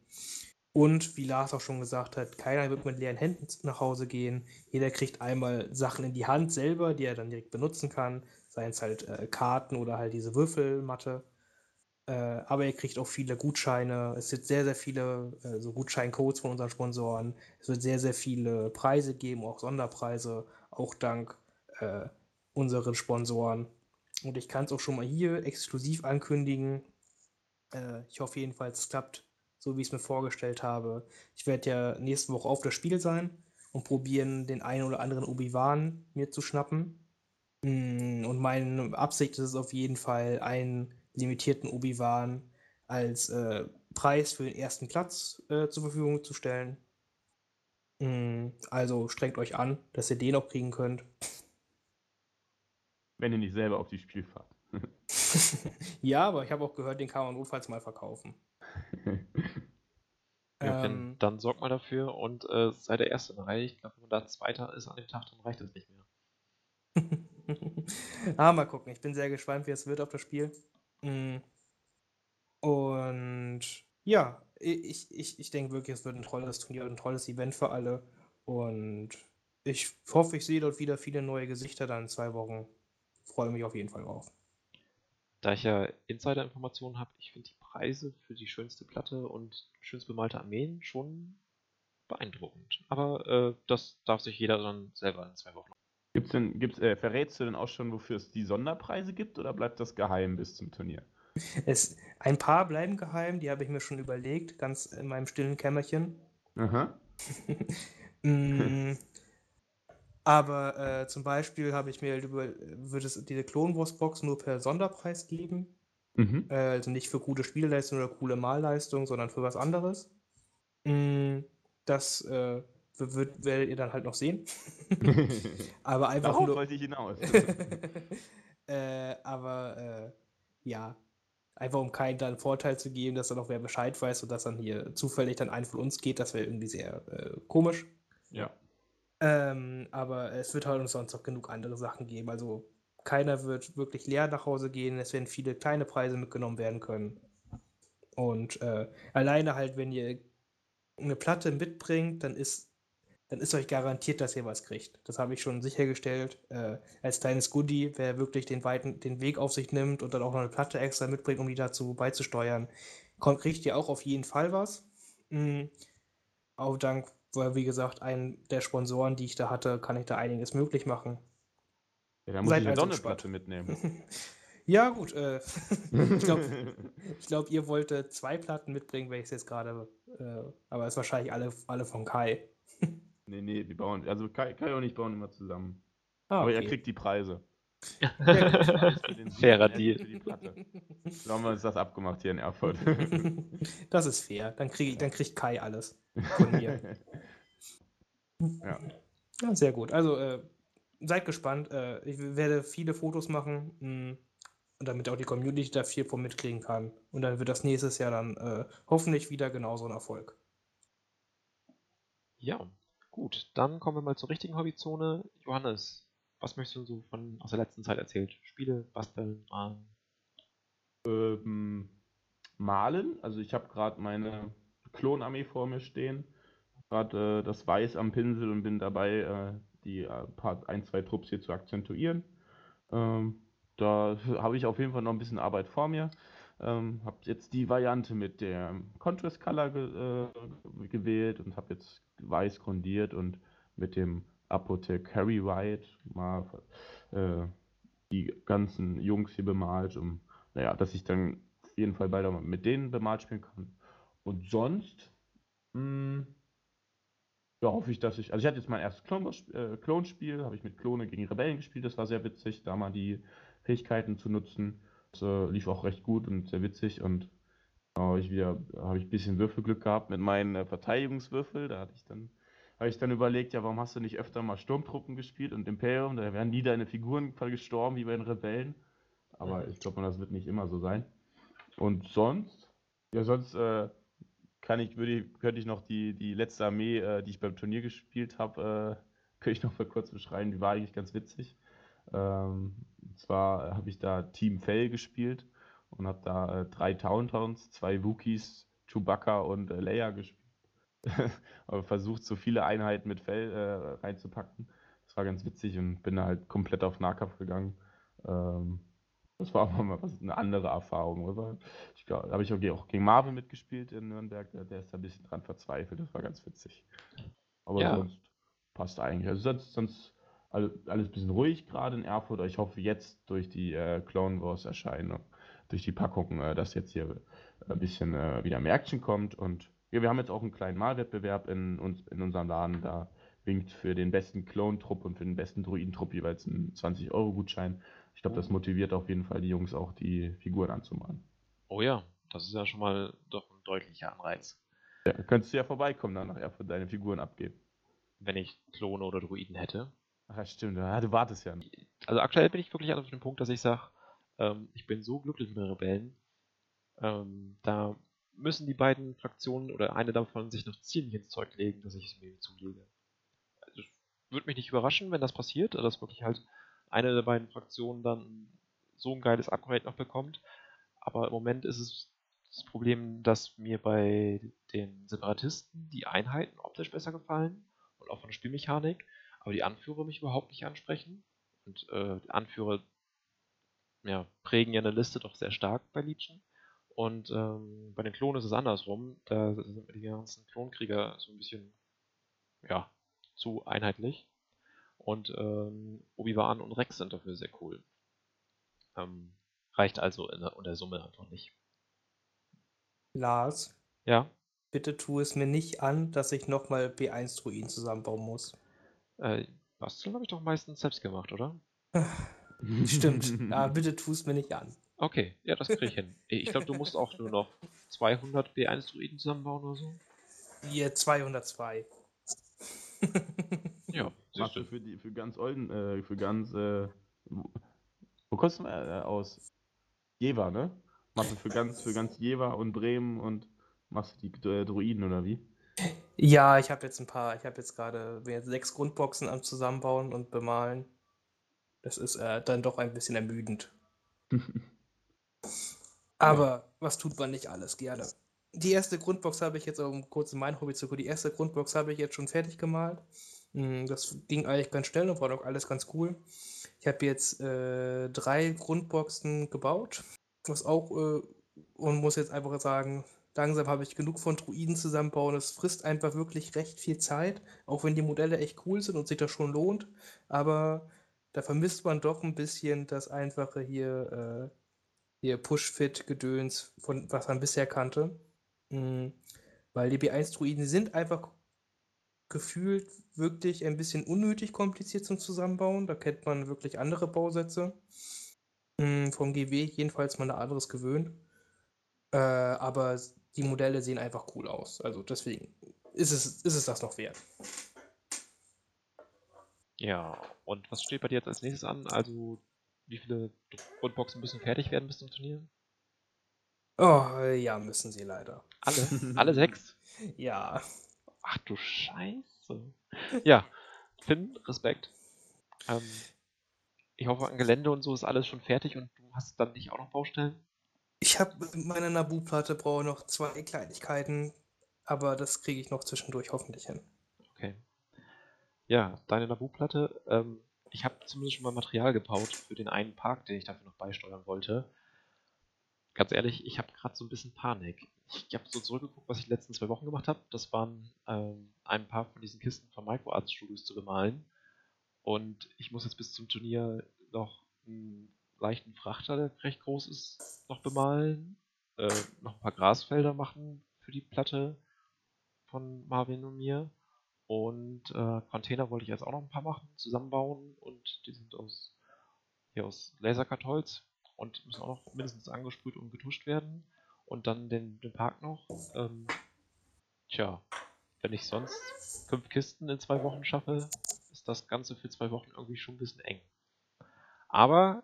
Und wie Lars auch schon gesagt hat, keiner wird mit leeren Händen nach Hause gehen. Jeder kriegt einmal Sachen in die Hand selber, die er dann direkt benutzen kann, seien es halt äh, Karten oder halt diese Würfelmatte. Äh, aber ihr kriegt auch viele Gutscheine. Es wird sehr, sehr viele äh, so Gutscheincodes von unseren Sponsoren. Es wird sehr, sehr viele Preise geben, auch Sonderpreise, auch dank äh, unseren Sponsoren. Und ich kann es auch schon mal hier exklusiv ankündigen. Äh, ich hoffe jedenfalls, es klappt so, wie ich es mir vorgestellt habe. Ich werde ja nächste Woche auf das Spiel sein und probieren, den einen oder anderen Obi-Wan mir zu schnappen. Mm, und meine Absicht ist es auf jeden Fall, einen limitierten Obi-Wan als äh, Preis für den ersten Platz äh, zur Verfügung zu stellen. Mm, also strengt euch an, dass ihr den auch kriegen könnt. Wenn ihr nicht selber auf die Spiel fahrt. ja, aber ich habe auch gehört, den kann man notfalls mal verkaufen. ja, ähm, dann sorgt mal dafür und äh, sei der Erste in der Reihe. Ich glaube, wenn man da Zweiter ist an dem Tag, dann reicht das nicht mehr. ah, mal gucken. Ich bin sehr gespannt, wie es wird auf das Spiel. Mm. Und ja, ich, ich, ich denke wirklich, es wird ein tolles Turnier, ein tolles Event für alle. Und ich hoffe, ich sehe dort wieder viele neue Gesichter dann in zwei Wochen. Freue mich auf jeden Fall drauf. Da ich ja Insider-Informationen habe, ich finde die Preise für die schönste Platte und schönst bemalte Armeen schon beeindruckend. Aber äh, das darf sich jeder dann selber in zwei Wochen Gibt's denn, gibt's, äh, verrätst du denn auch schon, wofür es die Sonderpreise gibt oder bleibt das geheim bis zum Turnier? Es, ein paar bleiben geheim, die habe ich mir schon überlegt, ganz in meinem stillen Kämmerchen. Aha. mm, aber äh, zum Beispiel habe ich mir halt über, würde es diese Clone Wars Box nur per Sonderpreis geben. Mhm. Äh, also nicht für gute Spielleistung oder coole Malleistung, sondern für was anderes. Mm, das äh, wird, werdet ihr dann halt noch sehen. aber einfach Darauf nur. wollte ich hinaus. äh, aber äh, ja, einfach um keinen dann Vorteil zu geben, dass dann auch wer Bescheid weiß und dass dann hier zufällig dann ein von uns geht, das wäre irgendwie sehr äh, komisch. Ja. Ähm, aber es wird halt sonst auch genug andere Sachen geben. Also keiner wird wirklich leer nach Hause gehen. Es werden viele kleine Preise mitgenommen werden können. Und äh, alleine halt, wenn ihr eine Platte mitbringt, dann ist dann ist euch garantiert, dass ihr was kriegt. Das habe ich schon sichergestellt. Äh, als kleines Goodie, wer wirklich den weiten, den Weg auf sich nimmt und dann auch noch eine Platte extra mitbringt, um die dazu beizusteuern, kommt, kriegt ihr auch auf jeden Fall was. Mhm. Auch dank, weil wie gesagt, einen der Sponsoren, die ich da hatte, kann ich da einiges möglich machen. Ja, dann muss Seid ich also eine Sonderplatte mitnehmen. ja, gut. Äh, ich glaube, glaub, ihr wolltet zwei Platten mitbringen, wenn ich es jetzt gerade. Äh, aber es ist wahrscheinlich alle, alle von Kai. Nee, nee, die bauen, also Kai, Kai und ich bauen immer zusammen. Ah, Aber er kriegt die Preise. Fairer Deal. So haben wir uns das abgemacht hier in Erfurt. das ist fair. Dann, krieg, dann kriegt Kai alles von mir. ja. ja. Sehr gut. Also äh, seid gespannt. Äh, ich werde viele Fotos machen, mh, mm, damit auch die Community da viel von mitkriegen kann. Und dann wird das nächstes Jahr dann äh, hoffentlich wieder genauso ein Erfolg. Ja, Gut, dann kommen wir mal zur richtigen Hobbyzone. Johannes, was möchtest du so von aus der letzten Zeit erzählen? Spiele, basteln, malen? Ähm, malen. Also ich habe gerade meine Klonarmee vor mir stehen. Gerade äh, das Weiß am Pinsel und bin dabei, äh, die äh, paar, ein, zwei Trupps hier zu akzentuieren. Ähm, da habe ich auf jeden Fall noch ein bisschen Arbeit vor mir. Ähm, habe jetzt die Variante mit der Contrast Color ge äh, gewählt und habe jetzt weiß grundiert und mit dem Apothecary White mal äh, die ganzen Jungs hier bemalt, um, naja, dass ich dann auf jeden Fall bald auch mit denen bemalt spielen kann. Und sonst, mh, hm, ja, hoffe ich, dass ich, also ich hatte jetzt mein erstes äh, Klonspiel, habe ich mit Klone gegen Rebellen gespielt, das war sehr witzig, da mal die Fähigkeiten zu nutzen. Äh, lief auch recht gut und sehr witzig und habe ich wieder, habe ich ein bisschen Würfelglück gehabt mit meinen äh, Verteidigungswürfel, da hatte ich dann habe ich dann überlegt, ja, warum hast du nicht öfter mal Sturmtruppen gespielt und Imperium? Da wären nie deine Figuren gestorben wie bei den Rebellen. Aber ich glaube, das wird nicht immer so sein. Und sonst, ja, sonst äh, kann ich, würde, könnte ich noch die, die letzte Armee, äh, die ich beim Turnier gespielt habe, äh, könnte ich noch mal kurz beschreiben. Die war eigentlich ganz witzig. Ähm, und zwar habe ich da Team Fell gespielt und habe da äh, drei Towntowns, zwei Wookies, Chewbacca und äh, Leia gespielt. versucht, so viele Einheiten mit Fell äh, reinzupacken. Das war ganz witzig und bin da halt komplett auf Nahkampf gegangen. Ähm, das war auch mal was, eine andere Erfahrung. Aber ich glaube, habe ich auch gegen Marvin mitgespielt in Nürnberg. Der, der ist da ein bisschen dran verzweifelt. Das war ganz witzig. Aber ja. sonst passt eigentlich. Also sonst, sonst alles, alles ein bisschen ruhig gerade in Erfurt. Ich hoffe jetzt durch die äh, Clone Wars Erscheinung, durch die Packung, äh, dass jetzt hier ein bisschen äh, wieder mehr Action kommt und ja, wir haben jetzt auch einen kleinen Malwettbewerb in, uns, in unserem Laden. Da winkt für den besten Clone-Trupp und für den besten Druidentrupp jeweils ein 20-Euro-Gutschein. Ich glaube, das oh. motiviert auf jeden Fall die Jungs auch, die Figuren anzumalen. Oh ja, das ist ja schon mal doch ein deutlicher Anreiz. Ja, könntest du ja vorbeikommen, dann nachher für deine Figuren abgeben. Wenn ich Klone oder Druiden hätte. Ach stimmt. Ja, du wartest ja. Also aktuell bin ich wirklich auf dem Punkt, dass ich sage, ähm, ich bin so glücklich mit den Rebellen. Ähm, da müssen die beiden Fraktionen oder eine davon sich noch ziemlich ins Zeug legen, dass ich es mir zulege. Also, würde mich nicht überraschen, wenn das passiert, dass wirklich halt eine der beiden Fraktionen dann so ein geiles Upgrade noch bekommt. Aber im Moment ist es das Problem, dass mir bei den Separatisten die Einheiten optisch besser gefallen und auch von der Spielmechanik, aber die Anführer mich überhaupt nicht ansprechen. Und äh, die Anführer ja, prägen ja eine Liste doch sehr stark bei Legion. Und ähm, bei den Klonen ist es andersrum. Da sind die ganzen Klonkrieger so ein bisschen, ja, zu einheitlich. Und ähm, Obi-Wan und Rex sind dafür sehr cool. Ähm, reicht also in der, in der Summe einfach nicht. Lars? Ja? Bitte tu es mir nicht an, dass ich nochmal B1-Druiden zusammenbauen muss. Äh, Basteln habe ich doch meistens selbst gemacht, oder? Stimmt. Ja, bitte tu es mir nicht an. Okay, ja, das kriege ich hin. Ich glaube, du musst auch nur noch 200 B1-Druiden zusammenbauen oder so. Hier 202. ja, siehst du. Für, die, für ganz Olden, äh, für ganz, äh, wo kommst du äh, aus? Jever, ne? Machst du für ganz, für ganz Jever und Bremen und machst du die äh, Druiden oder wie? Ja, ich habe jetzt ein paar, ich habe jetzt gerade sechs Grundboxen am Zusammenbauen und Bemalen. Das ist äh, dann doch ein bisschen ermüdend. Aber ja. was tut man nicht alles gerne? Die erste Grundbox habe ich jetzt, um kurz in mein Hobby zu gucken, die erste Grundbox habe ich jetzt schon fertig gemalt. Hm, das ging eigentlich ganz schnell und war doch alles ganz cool. Ich habe jetzt äh, drei Grundboxen gebaut, was auch, äh, und muss jetzt einfach sagen, langsam habe ich genug von Druiden zusammenbauen. Es frisst einfach wirklich recht viel Zeit, auch wenn die Modelle echt cool sind und sich das schon lohnt. Aber da vermisst man doch ein bisschen das einfache hier, äh, hier Push-Fit-Gedöns, von was man bisher kannte. Mhm. Weil die B1-Druiden sind einfach gefühlt wirklich ein bisschen unnötig kompliziert zum Zusammenbauen. Da kennt man wirklich andere Bausätze. Mhm, vom GW jedenfalls mal ein anderes gewöhnt. Äh, aber die Modelle sehen einfach cool aus. Also deswegen ist es, ist es das noch wert. Ja, und was steht bei dir jetzt als nächstes an? Also wie viele Grundboxen müssen fertig werden bis zum Turnier? Oh, ja, müssen sie leider. Alle? Alle sechs? ja. Ach du Scheiße. Ja, Finn, Respekt. Ähm, ich hoffe, an Gelände und so ist alles schon fertig und du hast dann nicht auch noch Baustellen? Ich habe meine Nabu-Platte brauche noch zwei Kleinigkeiten, aber das kriege ich noch zwischendurch hoffentlich hin. Okay. Ja, deine Nabu-Platte, ähm, ich habe zumindest schon mal Material gebaut für den einen Park, den ich dafür noch beisteuern wollte. Ganz ehrlich, ich habe gerade so ein bisschen Panik. Ich habe so zurückgeguckt, was ich die letzten zwei Wochen gemacht habe. Das waren ähm, ein paar von diesen Kisten von Microarts Studios zu bemalen. Und ich muss jetzt bis zum Turnier noch leichten Frachter, der recht groß ist, noch bemalen. Äh, noch ein paar Grasfelder machen für die Platte von Marvin und mir. Und äh, Container wollte ich jetzt auch noch ein paar machen, zusammenbauen. Und die sind aus, hier aus Laserkartholz und müssen auch noch mindestens angesprüht und getuscht werden. Und dann den, den Park noch. Ähm, tja, wenn ich sonst fünf Kisten in zwei Wochen schaffe, ist das Ganze für zwei Wochen irgendwie schon ein bisschen eng. Aber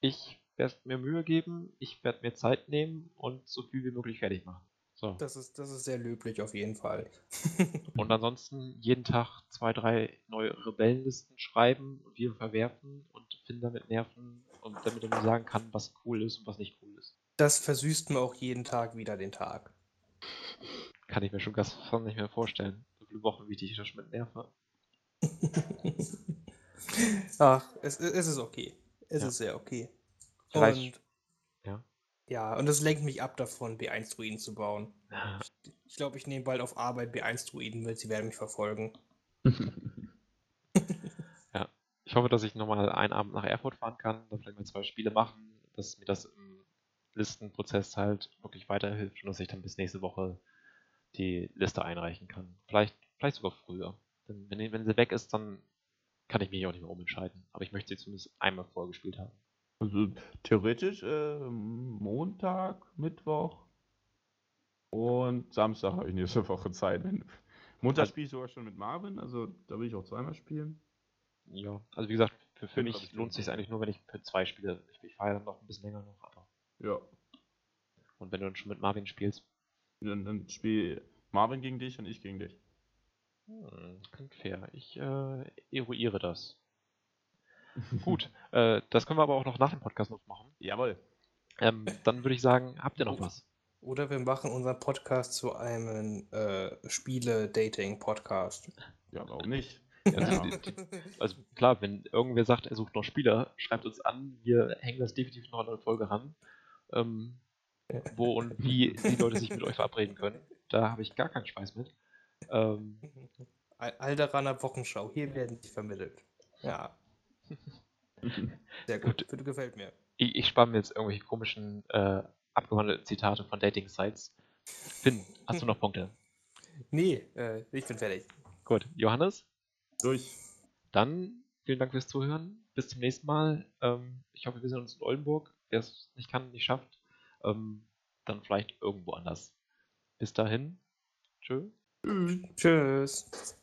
ich werde mir Mühe geben, ich werde mir Zeit nehmen und so viel wie möglich fertig machen. So. Das ist, das ist sehr löblich auf jeden Fall. Und ansonsten jeden Tag zwei, drei neue Rebellenlisten schreiben und wieder verwerfen und Finn damit nerven und damit er mir sagen kann, was cool ist und was nicht cool ist. Das versüßt mir auch jeden Tag wieder den Tag. Kann ich mir schon ganz fast nicht mehr vorstellen. So viele Wochen, wie ich dich schon mit nerve. Ach, es, es ist okay. Es Ja. ist sehr okay. Ich weiß- Und ja. ja, und das lenkt mich ab davon, B1-Druiden zu bauen. Ich glaube, ich nehme bald auf Arbeit B1-Druiden mit, sie werden mich verfolgen. Ich hoffe, dass ich nochmal einen Abend nach Erfurt fahren kann, dann vielleicht mal zwei Spiele machen, dass mir das im Listenprozess halt wirklich weiterhilft und dass ich dann bis nächste Woche die Liste einreichen kann. Vielleicht, vielleicht sogar früher. Denn wenn, wenn sie weg ist, dann kann ich mich auch nicht mehr umentscheiden. Aber ich möchte sie zumindest einmal vorher gespielt haben. Also theoretisch äh, Montag, Mittwoch und Samstag habe ich nächste Woche Zeit. Montag Also- spiele ich sogar schon mit Marvin, also da will ich auch zweimal spielen. Ja, also wie gesagt, für, für mich ich lohnt es sich eigentlich nur, wenn ich für zwei spiele. Ich, ich fahre ja dann noch ein bisschen länger noch, aber. Ja. Und wenn du dann schon mit Marvin spielst, Dann, dann spiele Marvin gegen dich und ich gegen dich. Hm, klingt fair. Ich äh, eruiere das. Gut, äh, das können wir aber auch noch nach dem Podcast noch machen. Jawohl. Ähm, dann würde ich sagen, habt ihr noch was? Oder wir machen unseren Podcast zu einem äh, Spiele-Dating-Podcast. Ja, warum nicht? Ja, Ja. die- die- Also klar, wenn irgendwer sagt, er sucht noch Spieler, schreibt uns an. Wir hängen das definitiv noch an eine Folge ran. Ähm, wo und wie die Leute sich mit euch verabreden können. Da habe ich gar keinen Schweiß mit. Ähm, Al- Alderaner Wochenschau, hier werden sie vermittelt. Ja, sehr gut. Gut. Gefällt mir. ich, ich spare mir jetzt irgendwelche komischen, äh, abgewandelten Zitate von Dating-Sites. Finn, hast du noch Punkte? Nee, äh, ich bin fertig. Gut, Johannes, Durch. dann vielen Dank fürs Zuhören. Bis zum nächsten Mal. Ähm, ich hoffe, wir sehen uns in Oldenburg. Wer es nicht kann, nicht schafft, ähm, dann vielleicht irgendwo anders. Bis dahin. Tschö. Tschüss.